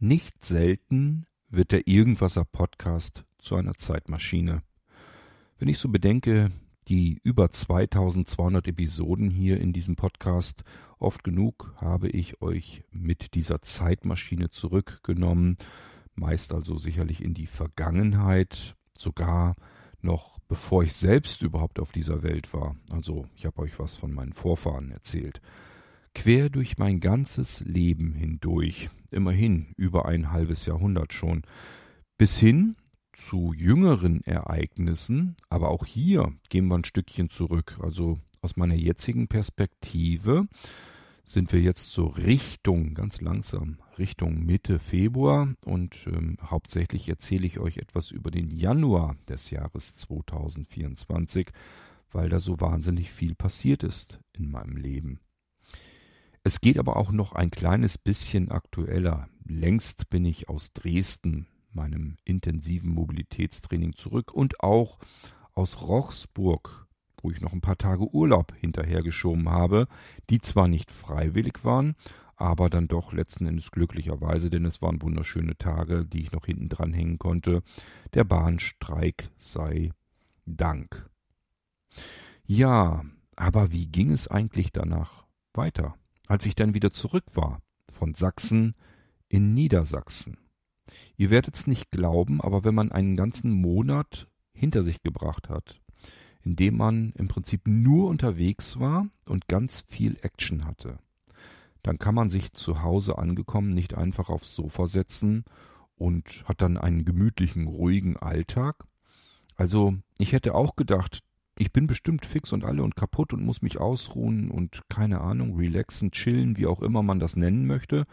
Nicht selten wird der Irgendwasser Podcast zu einer Zeitmaschine. Wenn ich so bedenke, die über 2200 Episoden hier in diesem Podcast, oft genug habe ich euch mit dieser Zeitmaschine zurückgenommen, meist also sicherlich in die Vergangenheit, sogar noch bevor ich selbst überhaupt auf dieser Welt war. Also ich habe euch was von meinen Vorfahren erzählt quer durch mein ganzes Leben hindurch, immerhin über ein halbes Jahrhundert schon, bis hin zu jüngeren Ereignissen, aber auch hier gehen wir ein Stückchen zurück. Also aus meiner jetzigen Perspektive sind wir jetzt so Richtung, ganz langsam, Richtung Mitte Februar und ähm, hauptsächlich erzähle ich euch etwas über den Januar des Jahres 2024, weil da so wahnsinnig viel passiert ist in meinem Leben. Es geht aber auch noch ein kleines bisschen aktueller. Längst bin ich aus Dresden, meinem intensiven Mobilitätstraining zurück und auch aus Rochsburg, wo ich noch ein paar Tage Urlaub hinterhergeschoben habe, die zwar nicht freiwillig waren, aber dann doch letzten Endes glücklicherweise, denn es waren wunderschöne Tage, die ich noch hinten dran hängen konnte. Der Bahnstreik sei Dank. Ja, aber wie ging es eigentlich danach weiter? Als ich dann wieder zurück war, von Sachsen in Niedersachsen. Ihr werdet's nicht glauben, aber wenn man einen ganzen Monat hinter sich gebracht hat, in dem man im Prinzip nur unterwegs war und ganz viel Action hatte, dann kann man sich zu Hause angekommen nicht einfach aufs Sofa setzen und hat dann einen gemütlichen, ruhigen Alltag. Also ich hätte auch gedacht, ich bin bestimmt fix und alle und kaputt und muss mich ausruhen und keine Ahnung, relaxen, chillen, wie auch immer man das nennen möchte.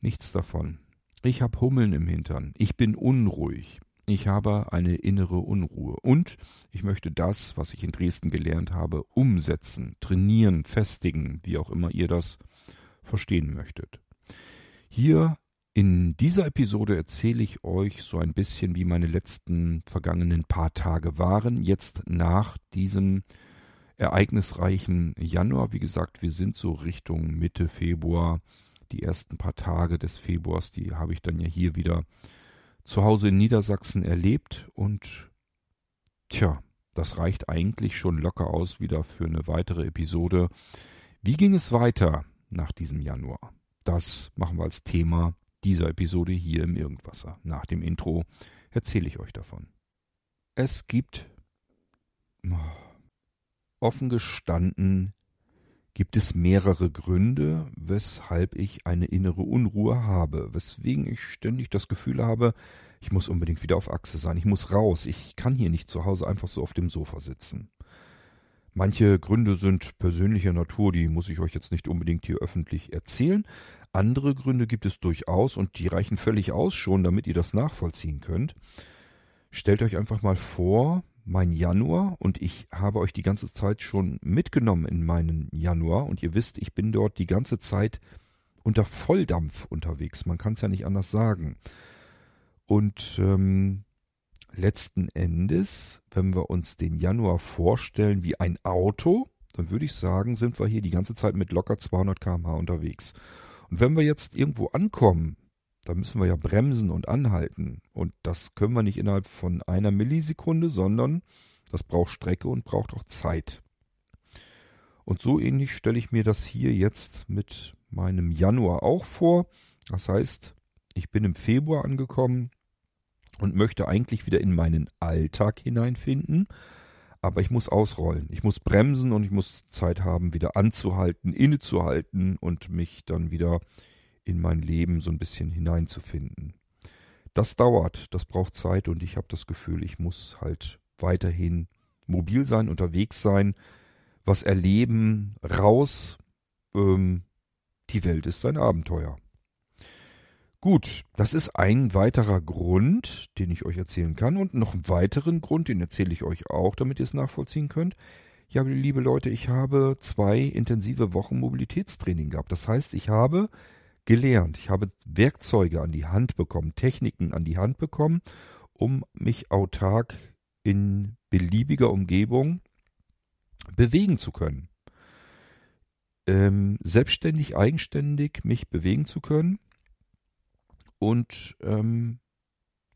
Nichts davon. Ich habe Hummeln im Hintern. Ich bin unruhig. Ich habe eine innere Unruhe. Und ich möchte das, was ich in Dresden gelernt habe, umsetzen, trainieren, festigen, wie auch immer ihr das verstehen möchtet. Hier in dieser Episode erzähle ich euch so ein bisschen, wie meine letzten vergangenen paar Tage waren. Jetzt nach diesem ereignisreichen Januar. Wie gesagt, wir sind so Richtung Mitte Februar. Die ersten paar Tage des Februars, die habe ich dann ja hier wieder zu Hause in Niedersachsen erlebt. Und tja, das reicht eigentlich schon locker aus wieder für eine weitere Episode. Wie ging es weiter nach diesem Januar? Das machen wir als Thema dieser Episode hier im Irgendwasser. Nach dem Intro erzähle ich euch davon. Es gibt, offen gestanden, gibt es mehrere Gründe, weshalb ich eine innere Unruhe habe, weswegen ich ständig das Gefühl habe, ich muss unbedingt wieder auf Achse sein, ich muss raus, ich kann hier nicht zu Hause einfach so auf dem Sofa sitzen. Manche Gründe sind persönlicher Natur, die muss ich euch jetzt nicht unbedingt hier öffentlich erzählen. Andere Gründe gibt es durchaus und die reichen völlig aus schon, damit ihr das nachvollziehen könnt. Stellt euch einfach mal vor, mein Januar und ich habe euch die ganze Zeit schon mitgenommen in meinen Januar und ihr wisst, ich bin dort die ganze Zeit unter Volldampf unterwegs. Man kann es ja nicht anders sagen. Und ähm, letzten Endes, wenn wir uns den Januar vorstellen wie ein Auto, dann würde ich sagen, sind wir hier die ganze Zeit mit locker 200 km/h unterwegs. Und wenn wir jetzt irgendwo ankommen, dann müssen wir ja bremsen und anhalten. Und das können wir nicht innerhalb von einer Millisekunde, sondern das braucht Strecke und braucht auch Zeit. Und so ähnlich stelle ich mir das hier jetzt mit meinem Januar auch vor. Das heißt, ich bin im Februar angekommen, und möchte eigentlich wieder in meinen Alltag hineinfinden. Aber ich muss ausrollen. Ich muss bremsen und ich muss Zeit haben, wieder anzuhalten, innezuhalten und mich dann wieder in mein Leben so ein bisschen hineinzufinden. Das dauert, das braucht Zeit und ich habe das Gefühl, ich muss halt weiterhin mobil sein, unterwegs sein, was erleben, raus. Ähm, die Welt ist ein Abenteuer. Gut, das ist ein weiterer Grund, den ich euch erzählen kann. Und noch einen weiteren Grund, den erzähle ich euch auch, damit ihr es nachvollziehen könnt. Ja, liebe Leute, ich habe zwei intensive Wochen Mobilitätstraining gehabt. Das heißt, ich habe gelernt, ich habe Werkzeuge an die Hand bekommen, Techniken an die Hand bekommen, um mich autark in beliebiger Umgebung bewegen zu können. Ähm, selbstständig, eigenständig mich bewegen zu können Und ähm,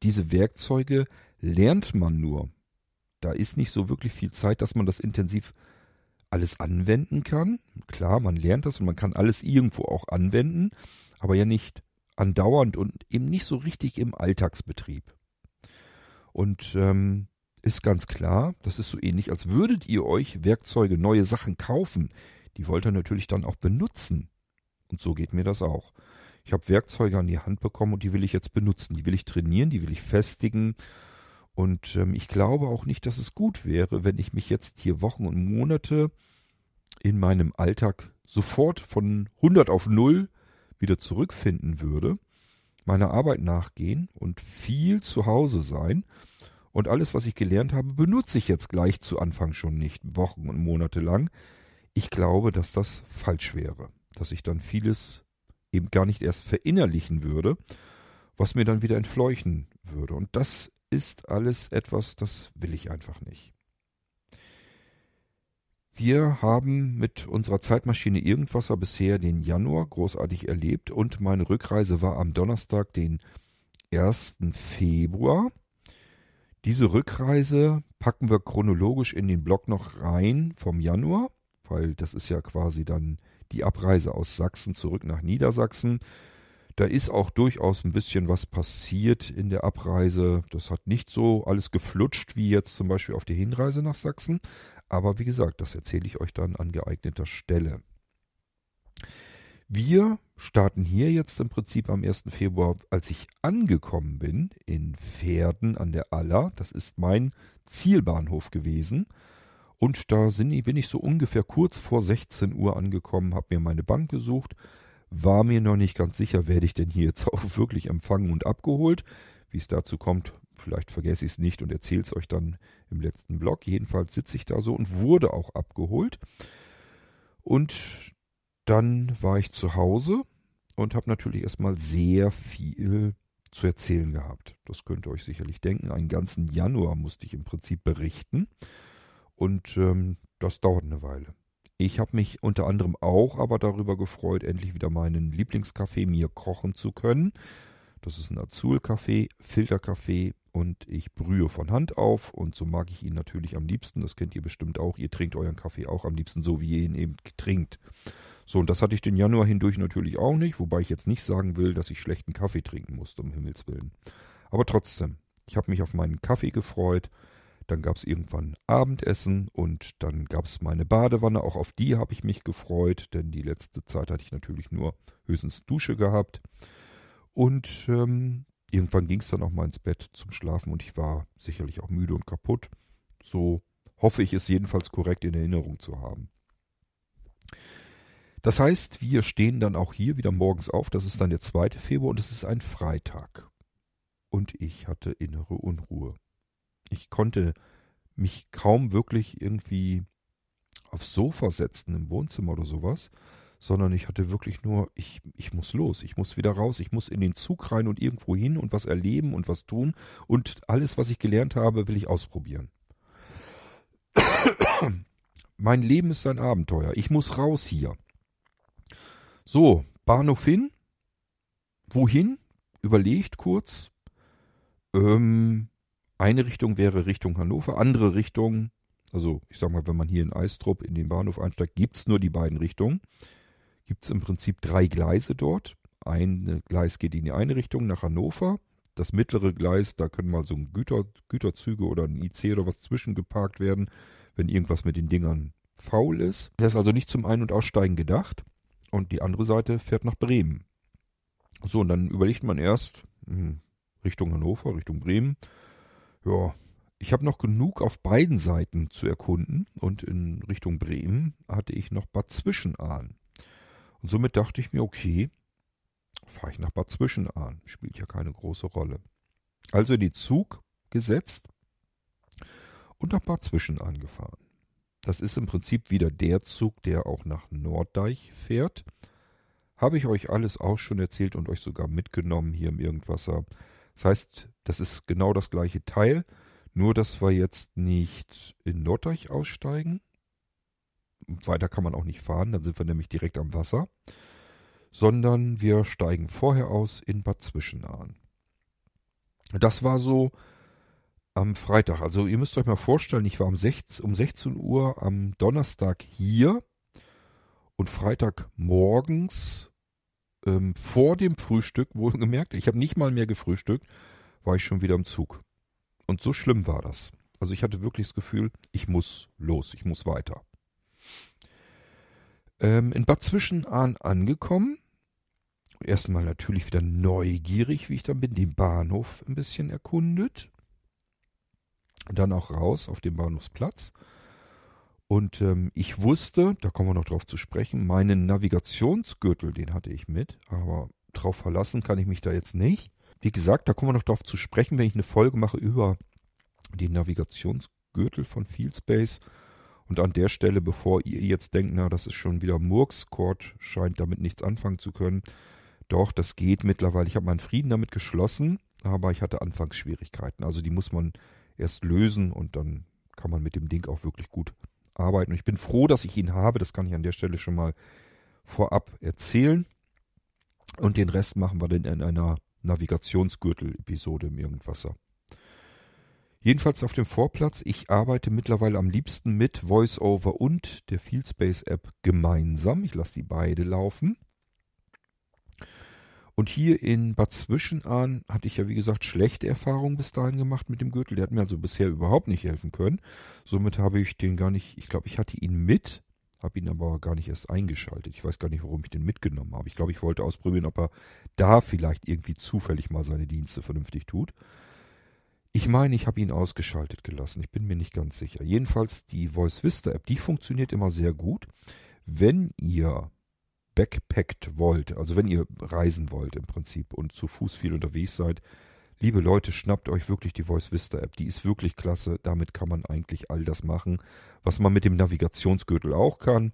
diese Werkzeuge lernt man nur. Da ist nicht so wirklich viel Zeit, dass man das intensiv alles anwenden kann. Klar, man lernt das und man kann alles irgendwo auch anwenden, aber ja nicht andauernd und eben nicht so richtig im Alltagsbetrieb. Und ähm, ist ganz klar, das ist so ähnlich, als würdet ihr euch Werkzeuge, neue Sachen kaufen. Die wollt ihr natürlich dann auch benutzen. Und so geht mir das auch. Ich habe Werkzeuge an die Hand bekommen und die will ich jetzt benutzen. Die will ich trainieren, die will ich festigen. Und ähm, ich glaube auch nicht, dass es gut wäre, wenn ich mich jetzt hier Wochen und Monate in meinem Alltag sofort von 100 auf 0 wieder zurückfinden würde, meiner Arbeit nachgehen und viel zu Hause sein. Und alles, was ich gelernt habe, benutze ich jetzt gleich zu Anfang schon nicht, Wochen und Monate lang. Ich glaube, dass das falsch wäre, dass ich dann vieles eben gar nicht erst verinnerlichen würde, was mir dann wieder entfleuchen würde. Und das ist alles etwas, das will ich einfach nicht. Wir haben mit unserer Zeitmaschine Irgendwasser bisher den Januar großartig erlebt und meine Rückreise war am Donnerstag, den 1. Februar. Diese Rückreise packen wir chronologisch in den Blog noch rein vom Januar, weil das ist ja quasi dann die Abreise aus Sachsen zurück nach Niedersachsen. Da ist auch durchaus ein bisschen was passiert in der Abreise. Das hat nicht so alles geflutscht wie jetzt zum Beispiel auf der Hinreise nach Sachsen. Aber wie gesagt, das erzähle ich euch dann an geeigneter Stelle. Wir starten hier jetzt im Prinzip am 1. Februar, als ich angekommen bin in Pferden an der Aller. Das ist mein Zielbahnhof gewesen. Und da bin ich so ungefähr kurz vor 16 Uhr angekommen, habe mir meine Bank gesucht, war mir noch nicht ganz sicher, werde ich denn hier jetzt auch wirklich empfangen und abgeholt. Wie es dazu kommt, vielleicht vergesse ich es nicht und erzähle es euch dann im letzten Blog. Jedenfalls sitze ich da so und wurde auch abgeholt. Und dann war ich zu Hause und habe natürlich erstmal sehr viel zu erzählen gehabt. Das könnt ihr euch sicherlich denken. Einen ganzen Januar musste ich im Prinzip berichten. Und ähm, das dauert eine Weile. Ich habe mich unter anderem auch aber darüber gefreut, endlich wieder meinen Lieblingskaffee mir kochen zu können. Das ist ein Azul-Kaffee, Filterkaffee und ich brühe von Hand auf und so mag ich ihn natürlich am liebsten. Das kennt ihr bestimmt auch. Ihr trinkt euren Kaffee auch am liebsten so, wie ihr ihn eben trinkt. So, und das hatte ich den Januar hindurch natürlich auch nicht, wobei ich jetzt nicht sagen will, dass ich schlechten Kaffee trinken musste, um Himmels Willen. Aber trotzdem, ich habe mich auf meinen Kaffee gefreut. Dann gab es irgendwann Abendessen und dann gab es meine Badewanne. Auch auf die habe ich mich gefreut, denn die letzte Zeit hatte ich natürlich nur höchstens Dusche gehabt. Und ähm, irgendwann ging es dann auch mal ins Bett zum Schlafen und ich war sicherlich auch müde und kaputt. So hoffe ich es jedenfalls korrekt in Erinnerung zu haben. Das heißt, wir stehen dann auch hier wieder morgens auf. Das ist dann der 2. Februar und es ist ein Freitag. Und ich hatte innere Unruhe. Ich konnte mich kaum wirklich irgendwie aufs Sofa setzen im Wohnzimmer oder sowas, sondern ich hatte wirklich nur, ich, ich muss los, ich muss wieder raus, ich muss in den Zug rein und irgendwo hin und was erleben und was tun und alles, was ich gelernt habe, will ich ausprobieren. mein Leben ist ein Abenteuer, ich muss raus hier. So, Bahnhof hin, wohin? Überlegt kurz. Ähm, eine Richtung wäre Richtung Hannover, andere Richtung, also ich sag mal, wenn man hier in Eistrup in den Bahnhof einsteigt, gibt's nur die beiden Richtungen gibt es im Prinzip drei Gleise dort. Ein Gleis geht in die eine Richtung nach Hannover. Das mittlere Gleis, da können mal so ein Güter, Güterzüge oder ein IC oder was zwischengeparkt werden, wenn irgendwas mit den Dingern faul ist. Das ist also nicht zum Ein- und Aussteigen gedacht. Und die andere Seite fährt nach Bremen. So, und dann überlegt man erst hm, Richtung Hannover, Richtung Bremen. Ja, ich habe noch genug auf beiden Seiten zu erkunden und in Richtung Bremen hatte ich noch Bad Zwischenahn. Und somit dachte ich mir, okay, fahre ich nach Bad Zwischenahn. Spielt ja keine große Rolle. Also in den Zug gesetzt und nach Bad Zwischenahn gefahren. Das ist im Prinzip wieder der Zug, der auch nach Norddeich fährt. Habe ich euch alles auch schon erzählt und euch sogar mitgenommen hier im Irgendwasser. Das heißt, das ist genau das gleiche Teil, nur dass wir jetzt nicht in Norddeich aussteigen, weiter kann man auch nicht fahren, dann sind wir nämlich direkt am Wasser. sondern wir steigen vorher aus in Bad Zwischenahn. Das war so am Freitag. Also ihr müsst euch mal vorstellen, ich war um 16, um 16 Uhr am Donnerstag hier und Freitag morgens ähm, vor dem Frühstück, wohlgemerkt, ich habe nicht mal mehr gefrühstückt, war ich schon wieder im Zug. Und so schlimm war das. Also ich hatte wirklich das Gefühl, ich muss los, ich muss weiter. Ähm, in Bad Zwischenahn angekommen. Erstmal natürlich wieder neugierig, wie ich dann bin, den Bahnhof ein bisschen erkundet. Dann auch raus auf den Bahnhofsplatz. Und ähm, ich wusste, da kommen wir noch drauf zu sprechen, meinen Navigationsgürtel, den hatte ich mit, aber drauf verlassen kann ich mich da jetzt nicht. Wie gesagt, da kommen wir noch drauf zu sprechen, wenn ich eine Folge mache über den Navigationsgürtel von Fieldspace. Und an der Stelle, bevor ihr jetzt denkt, na, das ist schon wieder Murks, Cord scheint damit nichts anfangen zu können. Doch, das geht mittlerweile. Ich habe meinen Frieden damit geschlossen, aber ich hatte Anfangsschwierigkeiten. Also die muss man erst lösen und dann kann man mit dem Ding auch wirklich gut arbeiten. Und ich bin froh, dass ich ihn habe. Das kann ich an der Stelle schon mal vorab erzählen. Und den Rest machen wir dann in einer Navigationsgürtel-Episode im Irgendwasser. Jedenfalls auf dem Vorplatz. Ich arbeite mittlerweile am liebsten mit VoiceOver und der Fieldspace App gemeinsam. Ich lasse die beide laufen. Und hier in Bad Zwischenahn hatte ich ja, wie gesagt, schlechte Erfahrungen bis dahin gemacht mit dem Gürtel. Der hat mir also bisher überhaupt nicht helfen können. Somit habe ich den gar nicht, ich glaube, ich hatte ihn mit, habe ihn aber gar nicht erst eingeschaltet. Ich weiß gar nicht, warum ich den mitgenommen habe. Ich glaube, ich wollte ausprobieren, ob er da vielleicht irgendwie zufällig mal seine Dienste vernünftig tut. Ich meine, ich habe ihn ausgeschaltet gelassen. Ich bin mir nicht ganz sicher. Jedenfalls die Voice Vista App, die funktioniert immer sehr gut. Wenn ihr backpackt wollt, also wenn ihr reisen wollt im Prinzip und zu Fuß viel unterwegs seid, liebe Leute, schnappt euch wirklich die Voice Vista App. Die ist wirklich klasse. Damit kann man eigentlich all das machen, was man mit dem Navigationsgürtel auch kann.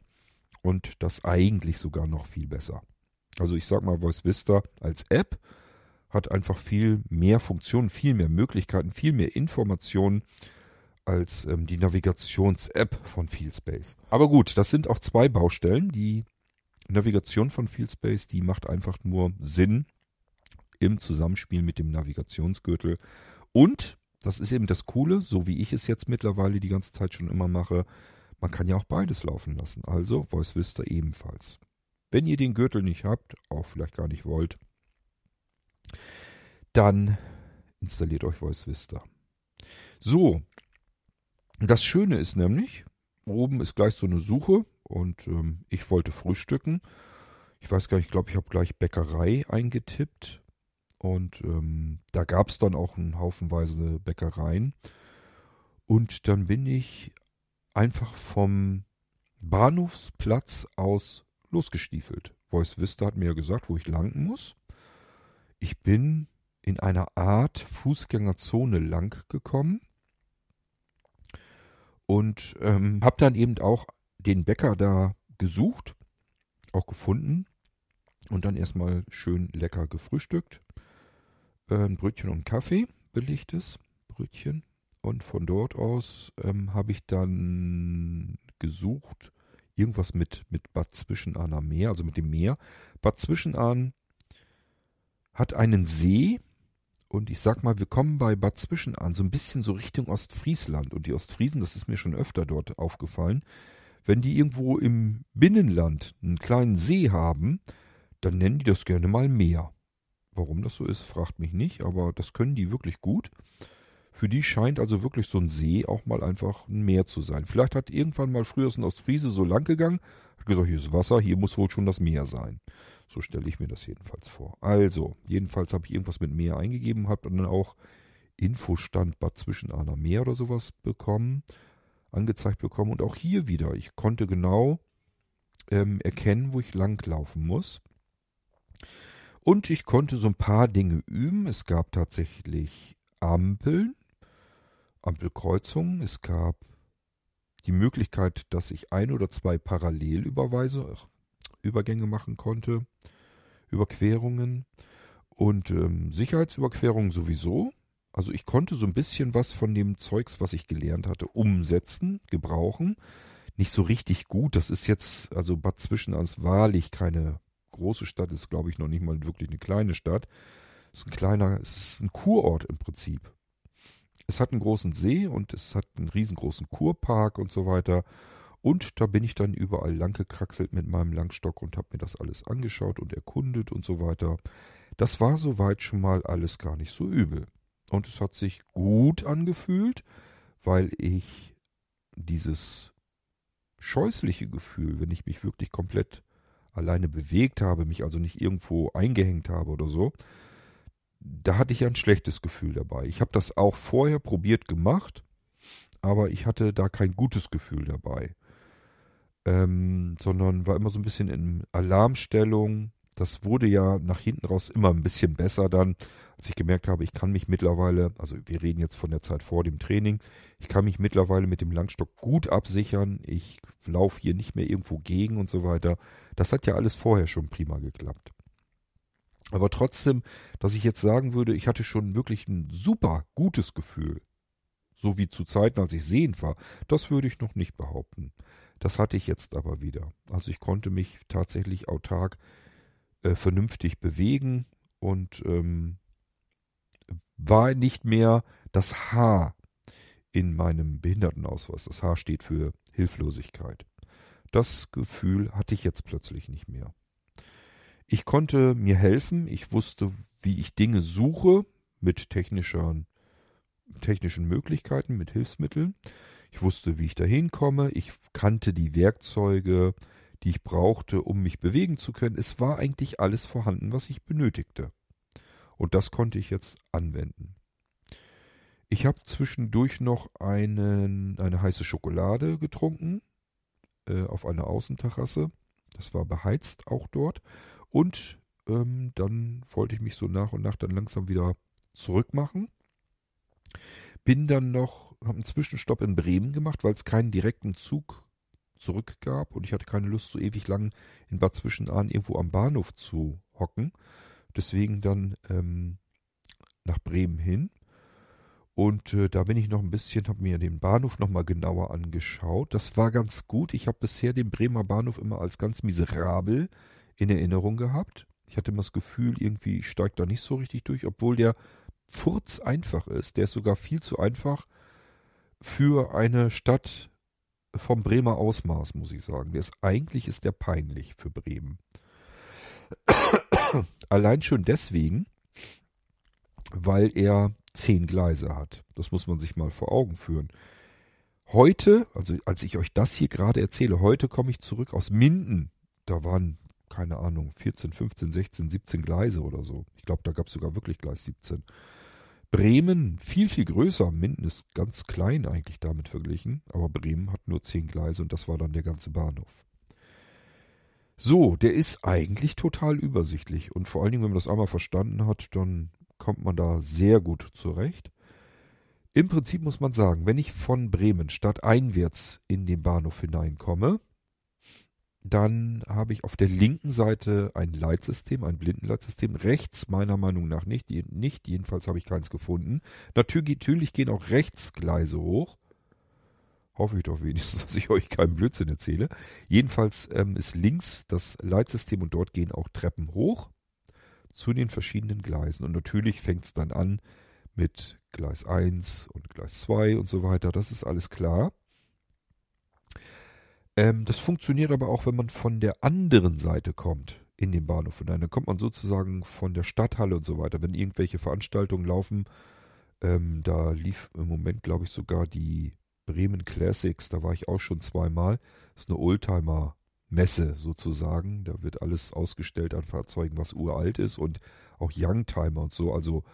Und das eigentlich sogar noch viel besser. Also ich sag mal, Voice Vista als App hat einfach viel mehr Funktionen, viel mehr Möglichkeiten, viel mehr Informationen als ähm, die Navigations-App von Fieldspace. Aber gut, das sind auch zwei Baustellen, die Navigation von Fieldspace, die macht einfach nur Sinn im Zusammenspiel mit dem Navigationsgürtel. Und, das ist eben das Coole, so wie ich es jetzt mittlerweile die ganze Zeit schon immer mache, man kann ja auch beides laufen lassen. Also Voice Vista ebenfalls. Wenn ihr den Gürtel nicht habt, auch vielleicht gar nicht wollt, dann installiert euch Voice Vista. So, das Schöne ist nämlich, oben ist gleich so eine Suche und ähm, ich wollte frühstücken. Ich weiß gar nicht, ich glaube, ich habe gleich Bäckerei eingetippt und ähm, da gab es dann auch einen Haufenweise Bäckereien. Und dann bin ich einfach vom Bahnhofsplatz aus losgestiefelt. Voice Vista hat mir ja gesagt, wo ich lang muss. Ich bin in einer Art Fußgängerzone lang gekommen und ähm, habe dann eben auch den Bäcker da gesucht, auch gefunden und dann erstmal schön lecker gefrühstückt. Ein Brötchen und Kaffee, belegtes Brötchen. Und von dort aus ähm, habe ich dann gesucht, irgendwas mit, mit Bad Zwischenahn am Meer, also mit dem Meer. Bad Zwischenahn hat einen See und ich sag mal, wir kommen bei Bad Zwischenahn so ein bisschen so Richtung Ostfriesland. Und die Ostfriesen, das ist mir schon öfter dort aufgefallen, wenn die irgendwo im Binnenland einen kleinen See haben, dann nennen die das gerne mal Meer. Warum das so ist, fragt mich nicht, aber das können die wirklich gut. Für die scheint also wirklich so ein See auch mal einfach ein Meer zu sein. Vielleicht hat irgendwann mal früher ein Ostfriese so lang gegangen, hat gesagt, hier ist Wasser, hier muss wohl schon das Meer sein. So stelle ich mir das jedenfalls vor. Also, jedenfalls habe ich irgendwas mit Meer eingegeben, habe dann auch Infostand Bad Zwischenahner Meer oder sowas bekommen angezeigt bekommen. Und auch hier wieder, ich konnte genau ähm, erkennen, wo ich langlaufen muss. Und ich konnte so ein paar Dinge üben. Es gab tatsächlich Ampeln, Ampelkreuzungen. Es gab die Möglichkeit, dass ich ein oder zwei Parallelüberweise, Übergänge machen konnte, Überquerungen und ähm, Sicherheitsüberquerungen sowieso. Also ich konnte so ein bisschen was von dem Zeugs, was ich gelernt hatte, umsetzen, gebrauchen. Nicht so richtig gut. Das ist jetzt, also Bad Zwischenahn ist wahrlich keine große Stadt, ist glaube ich noch nicht mal wirklich eine kleine Stadt. Es ist ein kleiner, es ist ein Kurort im Prinzip. Es hat einen großen See und es hat einen riesengroßen Kurpark und so weiter. Und da bin ich dann überall lang gekraxelt mit meinem Langstock und habe mir das alles angeschaut und erkundet und so weiter. Das war soweit schon mal alles gar nicht so übel. Und es hat sich gut angefühlt, weil ich dieses scheußliche Gefühl, wenn ich mich wirklich komplett alleine bewegt habe, mich also nicht irgendwo eingehängt habe oder so, da hatte ich ein schlechtes Gefühl dabei. Ich habe das auch vorher probiert gemacht, aber ich hatte da kein gutes Gefühl dabei, ähm, sondern war immer so ein bisschen in Alarmstellung, das wurde ja nach hinten raus immer ein bisschen besser dann, als ich gemerkt habe, ich kann mich mittlerweile, also wir reden jetzt von der Zeit vor dem Training, ich kann mich mittlerweile mit dem Langstock gut absichern, ich laufe hier nicht mehr irgendwo gegen und so weiter. Das hat ja alles vorher schon prima geklappt. Aber trotzdem, dass ich jetzt sagen würde, ich hatte schon wirklich ein super gutes Gefühl, so wie zu Zeiten, als ich sehend war, das würde ich noch nicht behaupten. Das hatte ich jetzt aber wieder. Also ich konnte mich tatsächlich autark äh, vernünftig bewegen und ähm, war nicht mehr das H in meinem Behindertenausweis. Das H steht für Hilflosigkeit. Das Gefühl hatte ich jetzt plötzlich nicht mehr. Ich konnte mir helfen, ich wusste, wie ich Dinge suche mit technischen, technischen Möglichkeiten, mit Hilfsmitteln. Ich wusste, wie ich dahin komme. Ich kannte die Werkzeuge, die ich brauchte, um mich bewegen zu können. Es war eigentlich alles vorhanden, was ich benötigte. Und das konnte ich jetzt anwenden. Ich habe zwischendurch noch einen, eine heiße Schokolade getrunken äh, auf einer Außenterrasse. Das war beheizt auch dort. Und ähm, dann wollte ich mich so nach und nach dann langsam wieder zurückmachen. Bin dann noch, habe einen Zwischenstopp in Bremen gemacht, weil es keinen direkten Zug zurückgab und ich hatte keine Lust, so ewig lang in Bad Zwischenahn irgendwo am Bahnhof zu hocken. Deswegen dann ähm, nach Bremen hin. Und äh, da bin ich noch ein bisschen, habe mir den Bahnhof nochmal genauer angeschaut. Das war ganz gut. Ich habe bisher den Bremer Bahnhof immer als ganz miserabel in Erinnerung gehabt. Ich hatte immer das Gefühl, irgendwie steigt da nicht so richtig durch, obwohl der furz einfach ist. Der ist sogar viel zu einfach für eine Stadt vom Bremer Ausmaß, muss ich sagen. Der ist, eigentlich ist der peinlich für Bremen. Allein schon deswegen, weil er zehn Gleise hat. Das muss man sich mal vor Augen führen. Heute, also als ich euch das hier gerade erzähle, heute komme ich zurück aus Minden. Da waren, keine Ahnung, 14, 15, 16, 17 Gleise oder so. Ich glaube, da gab es sogar wirklich Gleis 17. Bremen viel, viel größer. Minden ist ganz klein eigentlich damit verglichen. Aber Bremen hat nur zehn Gleise und das war dann der ganze Bahnhof. So, der ist eigentlich total übersichtlich. Und vor allen Dingen, wenn man das einmal verstanden hat, dann kommt man da sehr gut zurecht. Im Prinzip muss man sagen, wenn ich von Bremen stadteinwärts in den Bahnhof hineinkomme, dann habe ich auf der linken Seite ein Leitsystem, ein Blindenleitsystem. Rechts meiner Meinung nach nicht. Nicht, jedenfalls habe ich keins gefunden. Natürlich gehen auch Rechtsgleise hoch. Hoffe ich doch wenigstens, dass ich euch keinen Blödsinn erzähle. Jedenfalls ähm, ist links das Leitsystem und dort gehen auch Treppen hoch zu den verschiedenen Gleisen. Und natürlich fängt es dann an mit Gleis 1 und Gleis 2 und so weiter. Das ist alles klar. Ähm, das funktioniert aber auch, wenn man von der anderen Seite kommt in den Bahnhof hinein. Dann kommt man sozusagen von der Stadthalle und so weiter. Wenn irgendwelche Veranstaltungen laufen, ähm, da lief im Moment, glaube ich, sogar die Bremen Classics. Da war ich auch schon zweimal. Das ist eine Oldtimer-Messe sozusagen. Da wird alles ausgestellt an Fahrzeugen, was uralt ist und auch Youngtimer und so. Also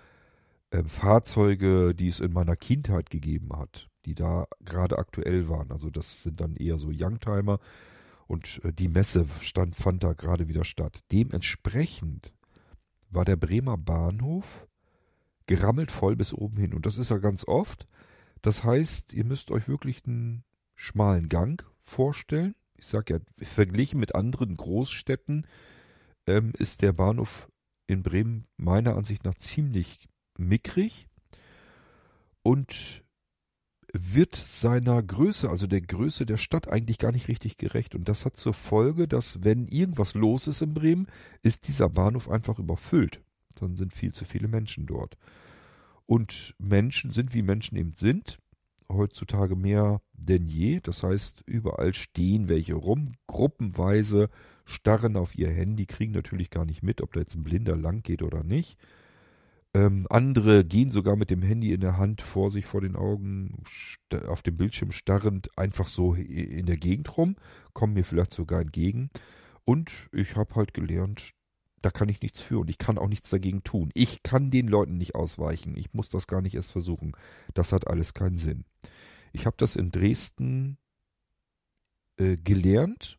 ähm, Fahrzeuge, die es in meiner Kindheit gegeben hat die da gerade aktuell waren. Also das sind dann eher so Youngtimer und äh, die Messe stand, fand da gerade wieder statt. Dementsprechend war der Bremer Bahnhof gerammelt voll bis oben hin. Und das ist ja ganz oft. Das heißt, ihr müsst euch wirklich einen schmalen Gang vorstellen. Ich sage ja, verglichen mit anderen Großstädten ähm, ist der Bahnhof in Bremen meiner Ansicht nach ziemlich mickrig. Und wird seiner Größe, also der Größe der Stadt eigentlich gar nicht richtig gerecht. Und das hat zur Folge, dass wenn irgendwas los ist in Bremen, ist dieser Bahnhof einfach überfüllt. Dann sind viel zu viele Menschen dort. Und Menschen sind, wie Menschen eben sind, heutzutage mehr denn je. Das heißt, überall stehen welche rum, gruppenweise, starren auf ihr Handy, kriegen natürlich gar nicht mit, ob da jetzt ein Blinder lang geht oder nicht. Ähm, andere gehen sogar mit dem Handy in der Hand vor sich, vor den Augen, auf dem Bildschirm starrend, einfach so in der Gegend rum, kommen mir vielleicht sogar entgegen. Und ich habe halt gelernt, da kann ich nichts für und ich kann auch nichts dagegen tun. Ich kann den Leuten nicht ausweichen. Ich muss das gar nicht erst versuchen. Das hat alles keinen Sinn. Ich habe das in Dresden äh, gelernt,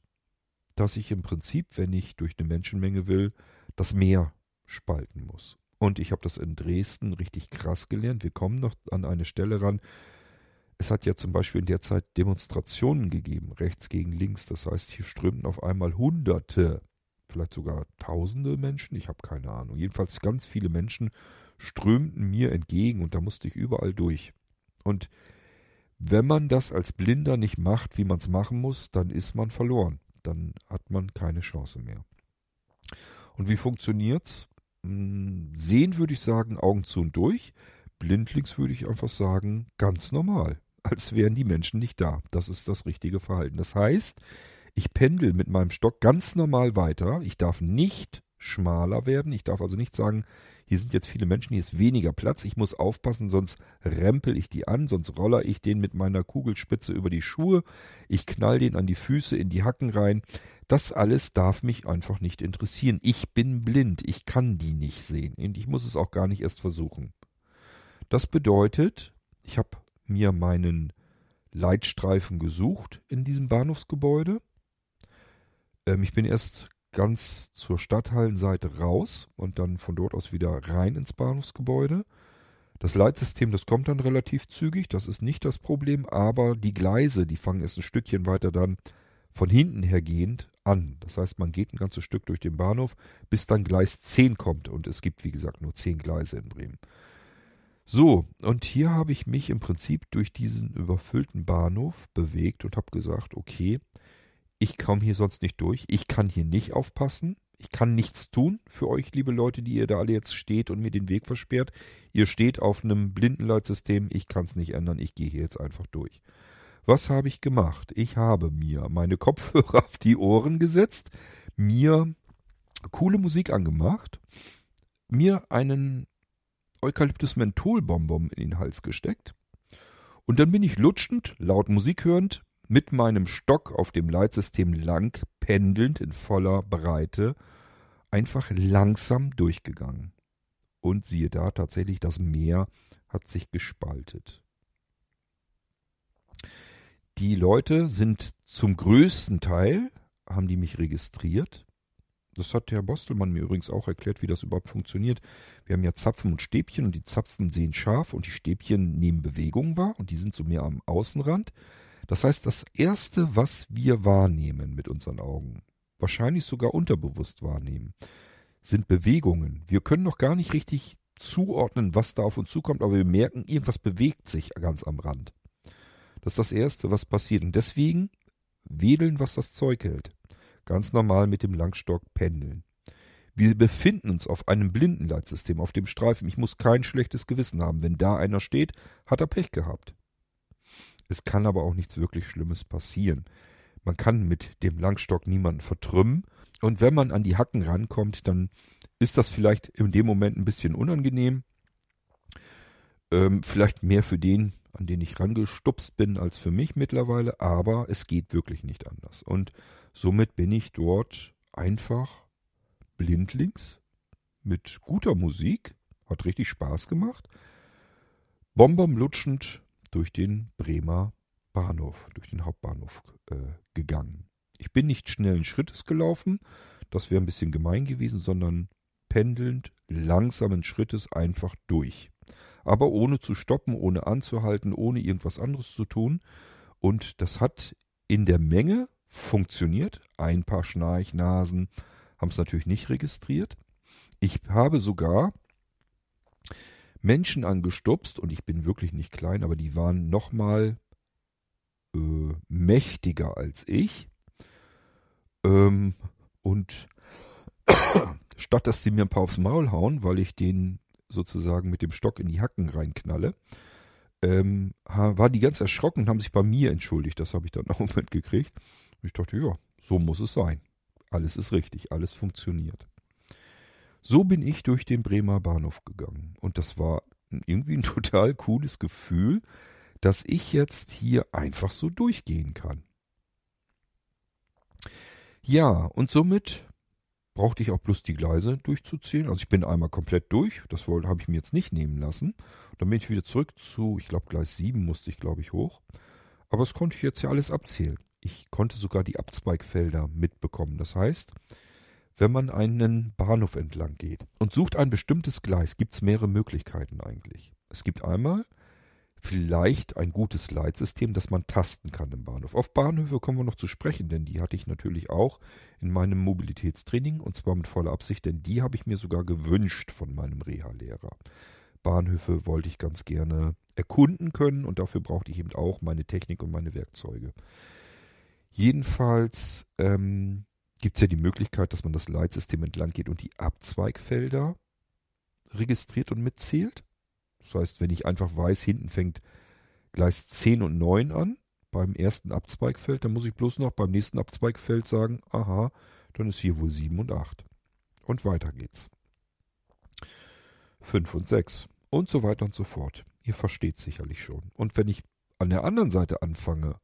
dass ich im Prinzip, wenn ich durch eine Menschenmenge will, das Meer spalten muss. Und ich habe das in Dresden richtig krass gelernt. Wir kommen noch an eine Stelle ran. Es hat ja zum Beispiel in der Zeit Demonstrationen gegeben, rechts gegen links. Das heißt, hier strömten auf einmal Hunderte, vielleicht sogar Tausende Menschen. Ich habe keine Ahnung. Jedenfalls ganz viele Menschen strömten mir entgegen und da musste ich überall durch. Und wenn man das als Blinder nicht macht, wie man es machen muss, dann ist man verloren. Dann hat man keine Chance mehr. Und wie funktioniert's? Hm, sehen würde ich sagen, Augen zu und durch. Blindlings würde ich einfach sagen, ganz normal. Als wären die Menschen nicht da. Das ist das richtige Verhalten. Das heißt, ich pendel mit meinem Stock ganz normal weiter. Ich darf nicht schmaler werden. Ich darf also nicht sagen, hier sind jetzt viele Menschen, hier ist weniger Platz, ich muss aufpassen, sonst rempel ich die an, sonst roller ich den mit meiner Kugelspitze über die Schuhe, ich knall den an die Füße, in die Hacken rein. Das alles darf mich einfach nicht interessieren. Ich bin blind, ich kann die nicht sehen und ich muss es auch gar nicht erst versuchen. Das bedeutet, ich habe mir meinen Leitstreifen gesucht in diesem Bahnhofsgebäude. Ähm, ich bin erst ganz zur Stadthallenseite raus und dann von dort aus wieder rein ins Bahnhofsgebäude. Das Leitsystem, das kommt dann relativ zügig, das ist nicht das Problem, aber die Gleise, die fangen erst ein Stückchen weiter dann von hinten hergehend an. Das heißt, man geht ein ganzes Stück durch den Bahnhof, bis dann Gleis 10 kommt und es gibt, wie gesagt, nur 10 Gleise in Bremen. So, und hier habe ich mich im Prinzip durch diesen überfüllten Bahnhof bewegt und habe gesagt, okay, ich komme hier sonst nicht durch. Ich kann hier nicht aufpassen. Ich kann nichts tun für euch, liebe Leute, die ihr da alle jetzt steht und mir den Weg versperrt. Ihr steht auf einem Blindenleitsystem. Ich kann es nicht ändern. Ich gehe hier jetzt einfach durch. Was habe ich gemacht? Ich habe mir meine Kopfhörer auf die Ohren gesetzt, mir coole Musik angemacht, mir einen Eukalyptus-Menthol-Bonbon in den Hals gesteckt und dann bin ich lutschend, laut Musik hörend, mit meinem Stock auf dem Leitsystem lang pendelnd in voller Breite einfach langsam durchgegangen. Und siehe da, tatsächlich das Meer hat sich gespaltet. Die Leute sind zum größten Teil, haben die mich registriert. Das hat Herr Bostelmann mir übrigens auch erklärt, wie das überhaupt funktioniert. Wir haben ja Zapfen und Stäbchen und die Zapfen sehen scharf und die Stäbchen nehmen Bewegung wahr und die sind so mehr am Außenrand. Das heißt, das Erste, was wir wahrnehmen mit unseren Augen, wahrscheinlich sogar unterbewusst wahrnehmen, sind Bewegungen. Wir können noch gar nicht richtig zuordnen, was da auf uns zukommt, aber wir merken, irgendwas bewegt sich ganz am Rand. Das ist das Erste, was passiert. Und deswegen wedeln, was das Zeug hält. Ganz normal mit dem Langstock pendeln. Wir befinden uns auf einem Blindenleitsystem, auf dem Streifen. Ich muss kein schlechtes Gewissen haben. Wenn da einer steht, hat er Pech gehabt. Es kann aber auch nichts wirklich Schlimmes passieren. Man kann mit dem Langstock niemanden vertrümmen. Und wenn man an die Hacken rankommt, dann ist das vielleicht in dem Moment ein bisschen unangenehm. Ähm, vielleicht mehr für den, an den ich rangestupst bin, als für mich mittlerweile. Aber es geht wirklich nicht anders. Und somit bin ich dort einfach blindlings mit guter Musik. Hat richtig Spaß gemacht. Bombom lutschend durch den Bremer Bahnhof, durch den Hauptbahnhof äh, gegangen. Ich bin nicht schnellen Schrittes gelaufen, das wäre ein bisschen gemein gewesen, sondern pendelnd, langsamen Schrittes einfach durch. Aber ohne zu stoppen, ohne anzuhalten, ohne irgendwas anderes zu tun. Und das hat in der Menge funktioniert. Ein paar Schnarchnasen haben es natürlich nicht registriert. Ich habe sogar Menschen angestupst und ich bin wirklich nicht klein, aber die waren nochmal äh, mächtiger als ich. Ähm, und statt dass sie mir ein paar aufs Maul hauen, weil ich den sozusagen mit dem Stock in die Hacken reinknalle, ähm, war die ganz erschrocken und haben sich bei mir entschuldigt. Das habe ich dann auch mitgekriegt. Ich dachte, ja, so muss es sein. Alles ist richtig, alles funktioniert. So bin ich durch den Bremer Bahnhof gegangen. Und das war irgendwie ein total cooles Gefühl, dass ich jetzt hier einfach so durchgehen kann. Ja, und somit brauchte ich auch bloß die Gleise durchzuzählen. Also ich bin einmal komplett durch, das habe ich mir jetzt nicht nehmen lassen. Dann bin ich wieder zurück zu, ich glaube Gleis 7 musste ich glaube ich hoch. Aber das konnte ich jetzt ja alles abzählen. Ich konnte sogar die Abzweigfelder mitbekommen. Das heißt, wenn man einen Bahnhof entlang geht und sucht ein bestimmtes Gleis, gibt es mehrere Möglichkeiten eigentlich. Es gibt einmal vielleicht ein gutes Leitsystem, das man tasten kann im Bahnhof. Auf Bahnhöfe kommen wir noch zu sprechen, denn die hatte ich natürlich auch in meinem Mobilitätstraining und zwar mit voller Absicht, denn die habe ich mir sogar gewünscht von meinem Reha-Lehrer. Bahnhöfe wollte ich ganz gerne erkunden können und dafür brauchte ich eben auch meine Technik und meine Werkzeuge. Jedenfalls ähm, gibt es ja die Möglichkeit, dass man das Leitsystem entlang geht und die Abzweigfelder registriert und mitzählt. Das heißt, wenn ich einfach weiß, hinten fängt Gleis 10 und 9 an, beim ersten Abzweigfeld, dann muss ich bloß noch beim nächsten Abzweigfeld sagen, aha, dann ist hier wohl 7 und 8. Und weiter geht's. 5 und 6 und so weiter und so fort. Ihr versteht sicherlich schon. Und wenn ich an der anderen Seite anfange,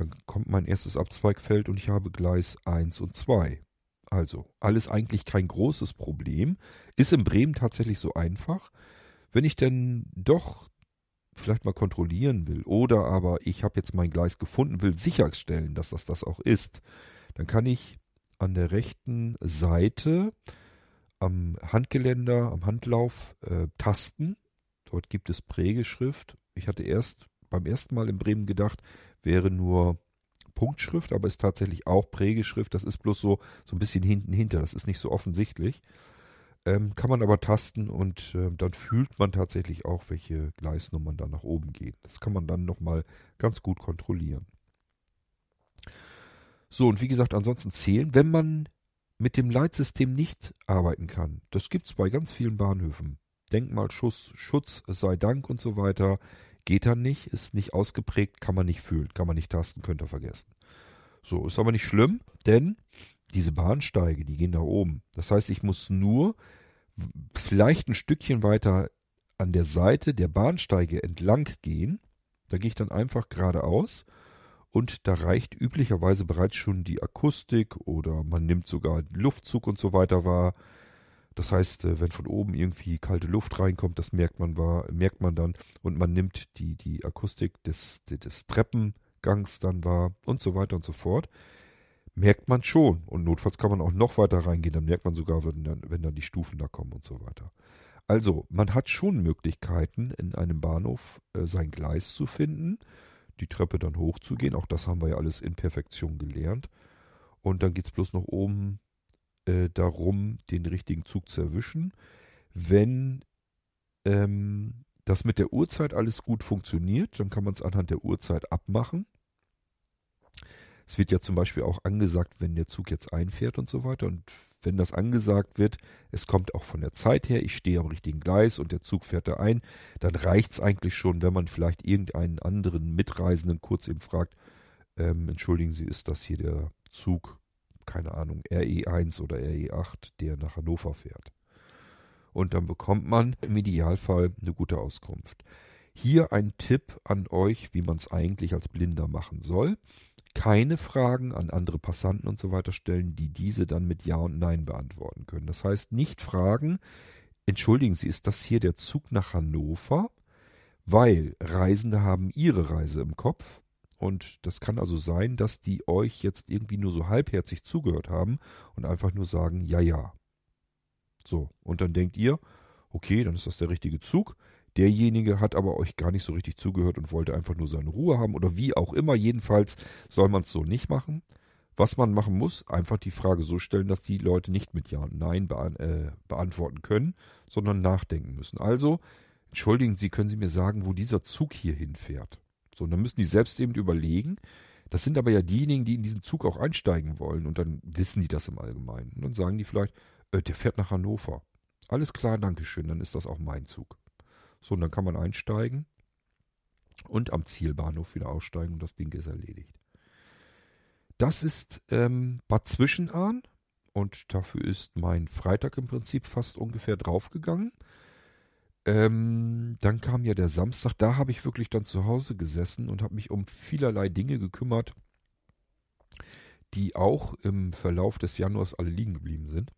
dann kommt mein erstes Abzweigfeld und ich habe Gleis 1 und 2. Also, alles eigentlich kein großes Problem. Ist in Bremen tatsächlich so einfach. Wenn ich denn doch vielleicht mal kontrollieren will oder aber ich habe jetzt mein Gleis gefunden, will sicherstellen, dass das das auch ist, dann kann ich an der rechten Seite am Handgeländer, am Handlauf äh, tasten. Dort gibt es Prägeschrift. Ich hatte erst beim ersten Mal in Bremen gedacht, wäre nur Punktschrift, aber ist tatsächlich auch Prägeschrift. Das ist bloß so, so ein bisschen hinten hinter. Das ist nicht so offensichtlich. Ähm, kann man aber tasten und äh, dann fühlt man tatsächlich auch, welche Gleisnummern da nach oben gehen. Das kann man dann nochmal ganz gut kontrollieren. So, und wie gesagt, ansonsten zählen, wenn man mit dem Leitsystem nicht arbeiten kann. Das gibt es bei ganz vielen Bahnhöfen. Denkmalschutz Schutz sei Dank und so weiter. Geht dann nicht, ist nicht ausgeprägt, kann man nicht fühlen, kann man nicht tasten, könnt ihr vergessen. So, ist aber nicht schlimm, denn diese Bahnsteige, die gehen nach oben. Das heißt, ich muss nur vielleicht ein Stückchen weiter an der Seite der Bahnsteige entlang gehen. Da gehe ich dann einfach geradeaus und da reicht üblicherweise bereits schon die Akustik oder man nimmt sogar Luftzug und so weiter wahr. Das heißt, äh, wenn von oben irgendwie kalte Luft reinkommt, das merkt man, wahr, merkt man dann und man nimmt die, die Akustik des, des Treppengangs dann wahr und so weiter und so fort merkt man schon. Und notfalls kann man auch noch weiter reingehen, dann merkt man sogar, wenn dann, wenn dann die Stufen da kommen und so weiter. Also, man hat schon Möglichkeiten, in einem Bahnhof äh, sein Gleis zu finden, die Treppe dann hochzugehen. Auch das haben wir ja alles in Perfektion gelernt. Und dann geht es bloß noch oben äh, darum, den richtigen Zug zu erwischen. Wenn ähm, das mit der Uhrzeit alles gut funktioniert, dann kann man es anhand der Uhrzeit abmachen. Es wird ja zum Beispiel auch angesagt, wenn der Zug jetzt einfährt und so weiter. Und wenn das angesagt wird, es kommt auch von der Zeit her, ich stehe am richtigen Gleis und der Zug fährt da ein, dann reicht es eigentlich schon, wenn man vielleicht irgendeinen anderen Mitreisenden kurz eben fragt, ähm, entschuldigen Sie, ist das hier der Zug, keine Ahnung, RE1 oder RE8, der nach Hannover fährt? Und dann bekommt man im Idealfall eine gute Auskunft. Hier ein Tipp an euch, wie man es eigentlich als Blinder machen soll keine Fragen an andere Passanten und so weiter stellen, die diese dann mit Ja und Nein beantworten können. Das heißt, nicht fragen, entschuldigen Sie, ist das hier der Zug nach Hannover? Weil Reisende haben ihre Reise im Kopf. Und das kann also sein, dass die euch jetzt irgendwie nur so halbherzig zugehört haben und einfach nur sagen, ja, ja. So, und dann denkt ihr, okay, dann ist das der richtige Zug. Derjenige hat aber euch gar nicht so richtig zugehört und wollte einfach nur seine Ruhe haben oder wie auch immer. Jedenfalls soll man es so nicht machen. Was man machen muss, einfach die Frage so stellen, dass die Leute nicht mit Ja und Nein beant äh, beantworten können, sondern nachdenken müssen. Also entschuldigen Sie, können Sie mir sagen, wo dieser Zug hier hinfährt? So, und dann müssen die selbst eben überlegen. Das sind aber ja diejenigen, die in diesen Zug auch einsteigen wollen. Und dann wissen die das im Allgemeinen. Und dann sagen die vielleicht, äh, der fährt nach Hannover. Alles klar, Dankeschön, dann ist das auch mein Zug. So, und dann kann man einsteigen und am Zielbahnhof wieder aussteigen und das Ding ist erledigt. Das ist ähm, Bad Zwischenahn und dafür ist mein Freitag im Prinzip fast ungefähr draufgegangen. Ähm, dann kam ja der Samstag, da habe ich wirklich dann zu Hause gesessen und habe mich um vielerlei Dinge gekümmert, die auch im Verlauf des Januars alle liegen geblieben sind.